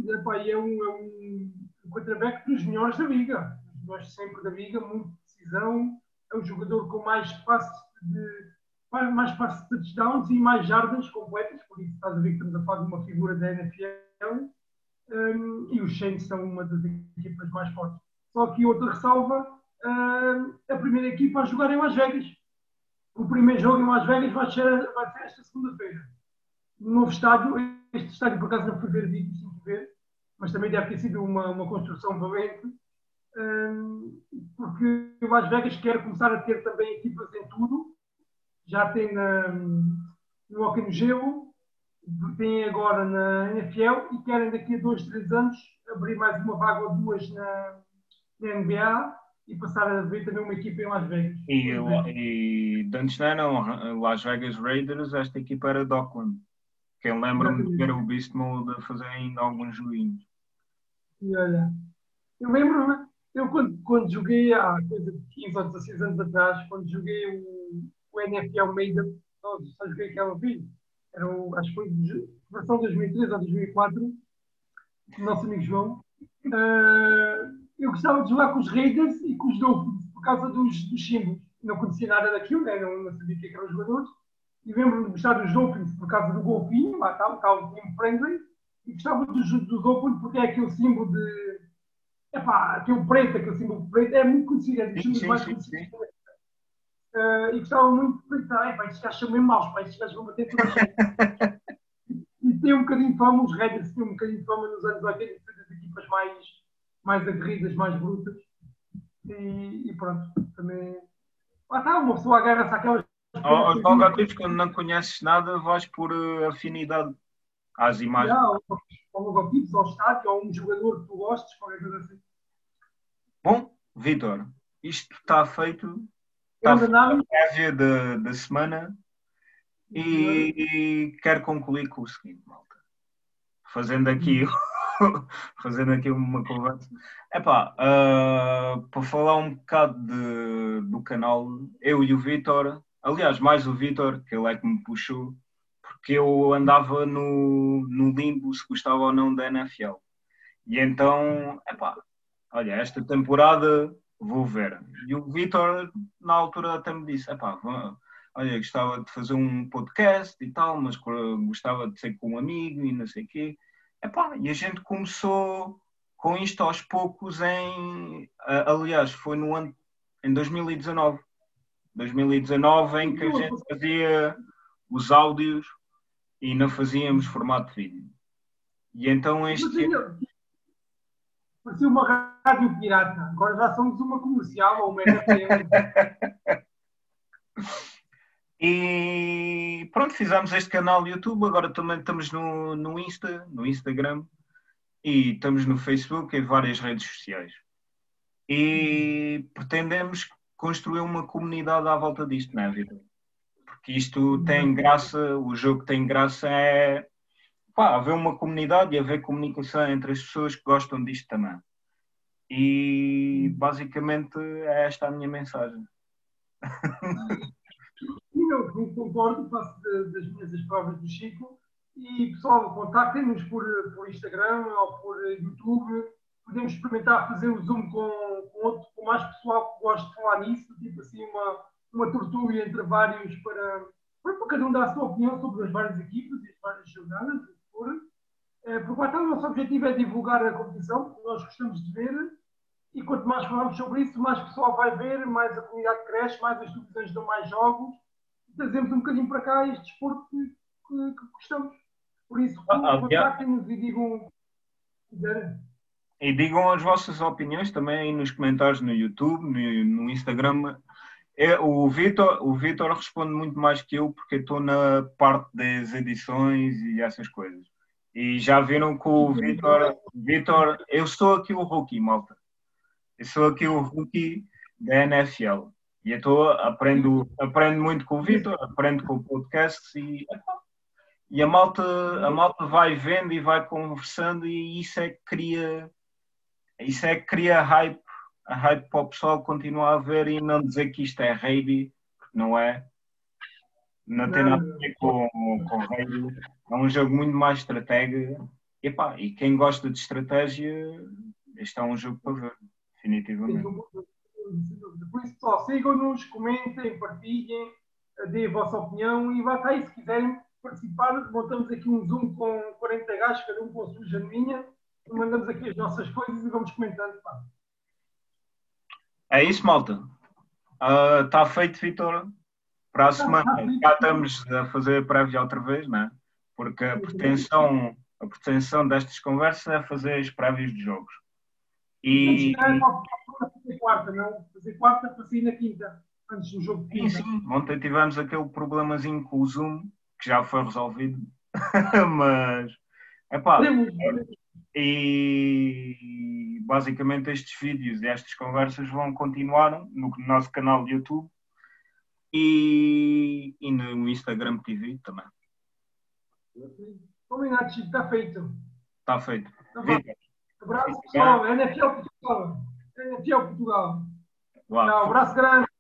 Epá, é um, é um quarterback dos melhores da liga. Nós sempre da liga, muito decisão. É o jogador com mais passos de mais de touchdowns e mais jardas completas, por isso estás a ver que estamos a falar de uma figura da NFL. Um, e os Saints são uma das equipas mais fortes. Só que outra ressalva, uh, a primeira equipa a jogar em Las Vegas. O primeiro jogo em Las Vegas vai ser, vai ser esta segunda-feira. No novo estádio, este estádio por acaso não fui ver ver, mas também deve ter sido uma, uma construção valente, um, porque o Las Vegas quer começar a ter também equipas em tudo. Já tem na, no Hockey no Gelo, tem agora na NFL e querem daqui a dois, três anos abrir mais uma vaga ou duas na, na NBA e passar a ver também uma equipa em Las Vegas. E, e antes não, Las Vegas Raiders, esta equipa era de Oakland. Quem lembra-me de ver o Beast Mode a fazer ainda alguns joguinhos. E olha, eu lembro-me, eu quando, quando joguei há coisa de 15 ou 16 anos atrás, quando joguei o, o NFL Maiden, só, só joguei aquela vez, era o, acho que foi versão 2003 ou 2004, nosso amigo João. Uh, eu gostava de jogar com os Raiders e com os Dolphins, por causa dos, dos símbolos. Não conhecia nada daquilo, né? não, não sabia o que eram os jogadores. E lembro-me de gostar dos Dolphins por causa do golfinho, lá está, está o time friendly. E gostava dos, dos Dolphins porque é aquele símbolo de. Epá, aquele preto, aquele símbolo preto, é muito conhecido, é dos símbolos mais conhecidos. Uh, e gostava muito de pensar, epá, estes gajos são mesmo maus, pá, estes gajos vão bater toda a gente. e tem um bocadinho de fama, os Raiders têm um bocadinho de fama nos anos 80, das equipas mais mais aguerridas, mais brutas. E, e pronto, também. Lá está, uma pessoa agarra-se àquelas. Aos logotipos, quando não conheces nada, vais por uh, afinidade às imagens. Não, ao logotipos, ao estádio, ou um jogador que tu gostes, qualquer coisa assim. Bom, Vitor, isto está feito. Está feito a prévia da, da semana e, e quero concluir com o seguinte, malta. Fazendo aqui hum. fazendo aqui uma conversa. Epá, uh, para falar um bocado de, do canal, eu e o Vitor, aliás, mais o Vitor, que ele é que me puxou, porque eu andava no, no limbo se gostava ou não da NFL. E então, epá, olha, esta temporada vou ver. E o Vitor, na altura, até me disse: epá, olha, gostava de fazer um podcast e tal, mas gostava de ser com um amigo e não sei o quê. Epá, e a gente começou com isto aos poucos em. Aliás, foi no ano. em 2019. 2019 em que a gente fazia os áudios e não fazíamos formato de vídeo. E então este. Parecia uma rádio pirata. Agora já somos uma comercial ou uma. E pronto, fizemos este canal no YouTube, agora também estamos no, no Insta, no Instagram e estamos no Facebook e várias redes sociais. E pretendemos construir uma comunidade à volta disto, não é, Vitor? Porque isto tem graça, o jogo tem graça é pá, haver uma comunidade e haver comunicação entre as pessoas que gostam disto também. E basicamente é esta a minha mensagem. Eu concordo, faço das minhas provas do Chico. E pessoal, contactem-nos por, por Instagram ou por YouTube. Podemos experimentar fazer o Zoom com, com, outro, com mais pessoal que gosta de falar nisso, tipo assim, uma, uma tortura entre vários para, para cada um dar a sua opinião sobre as várias equipas e as várias jogadas, por. Eh, porque lá está, o nosso objetivo é divulgar a competição, nós gostamos de ver, e quanto mais falamos sobre isso, mais pessoal vai ver, mais a comunidade cresce, mais as televisões dão mais jogos, e trazemos um bocadinho para cá este desporto que, que, que gostamos. Por isso, ah, contactem-nos e digam. E digam as vossas opiniões também nos comentários no YouTube, no, no Instagram. É, o Vitor o Vitor responde muito mais que eu porque estou na parte das edições e essas coisas. E já viram que o Vitor, Vitor, eu sou aqui o rookie, malta. Eu sou aqui o rookie da NFL. E eu aprendo, aprendo muito com o Vitor, aprendo com o podcast e, e a, malta, a malta vai vendo e vai conversando e isso é que cria, isso é que cria hype a hype para o pessoal continuar a ver e não dizer que isto é raid, não é. Não tem nada a ver com, com raid. É um jogo muito mais estratégia. E, pá, e quem gosta de estratégia, este é um jogo para ver, definitivamente. Por isso, pessoal, sigam-nos, comentem, partilhem, deem a vossa opinião e vá aí, se quiserem participar, montamos aqui um Zoom com 40 gajos, cada um com a sua janelinha, mandamos aqui as nossas coisas e vamos comentando. Pá. É isso, malta. Está uh, feito, Vitor. Para a semana já estamos a fazer a prévia outra vez, não é? Porque a pretensão, a pretensão destas conversas é fazer as prévias de jogos. E. Fazer quarta, não? Fazer quarta sair na quinta, antes do jogo de quinta. Sim, sim. Ontem tivemos aquele problemazinho com o Zoom, que já foi resolvido. Mas. Epá, e basicamente estes vídeos e estas conversas vão continuar no nosso canal de YouTube e, e no Instagram TV também. Combinado, Chico, está feito. Está feito. Tá abraço pessoal, NFL Portugal. NFL Portugal. Uau. Tchau, abraço grande.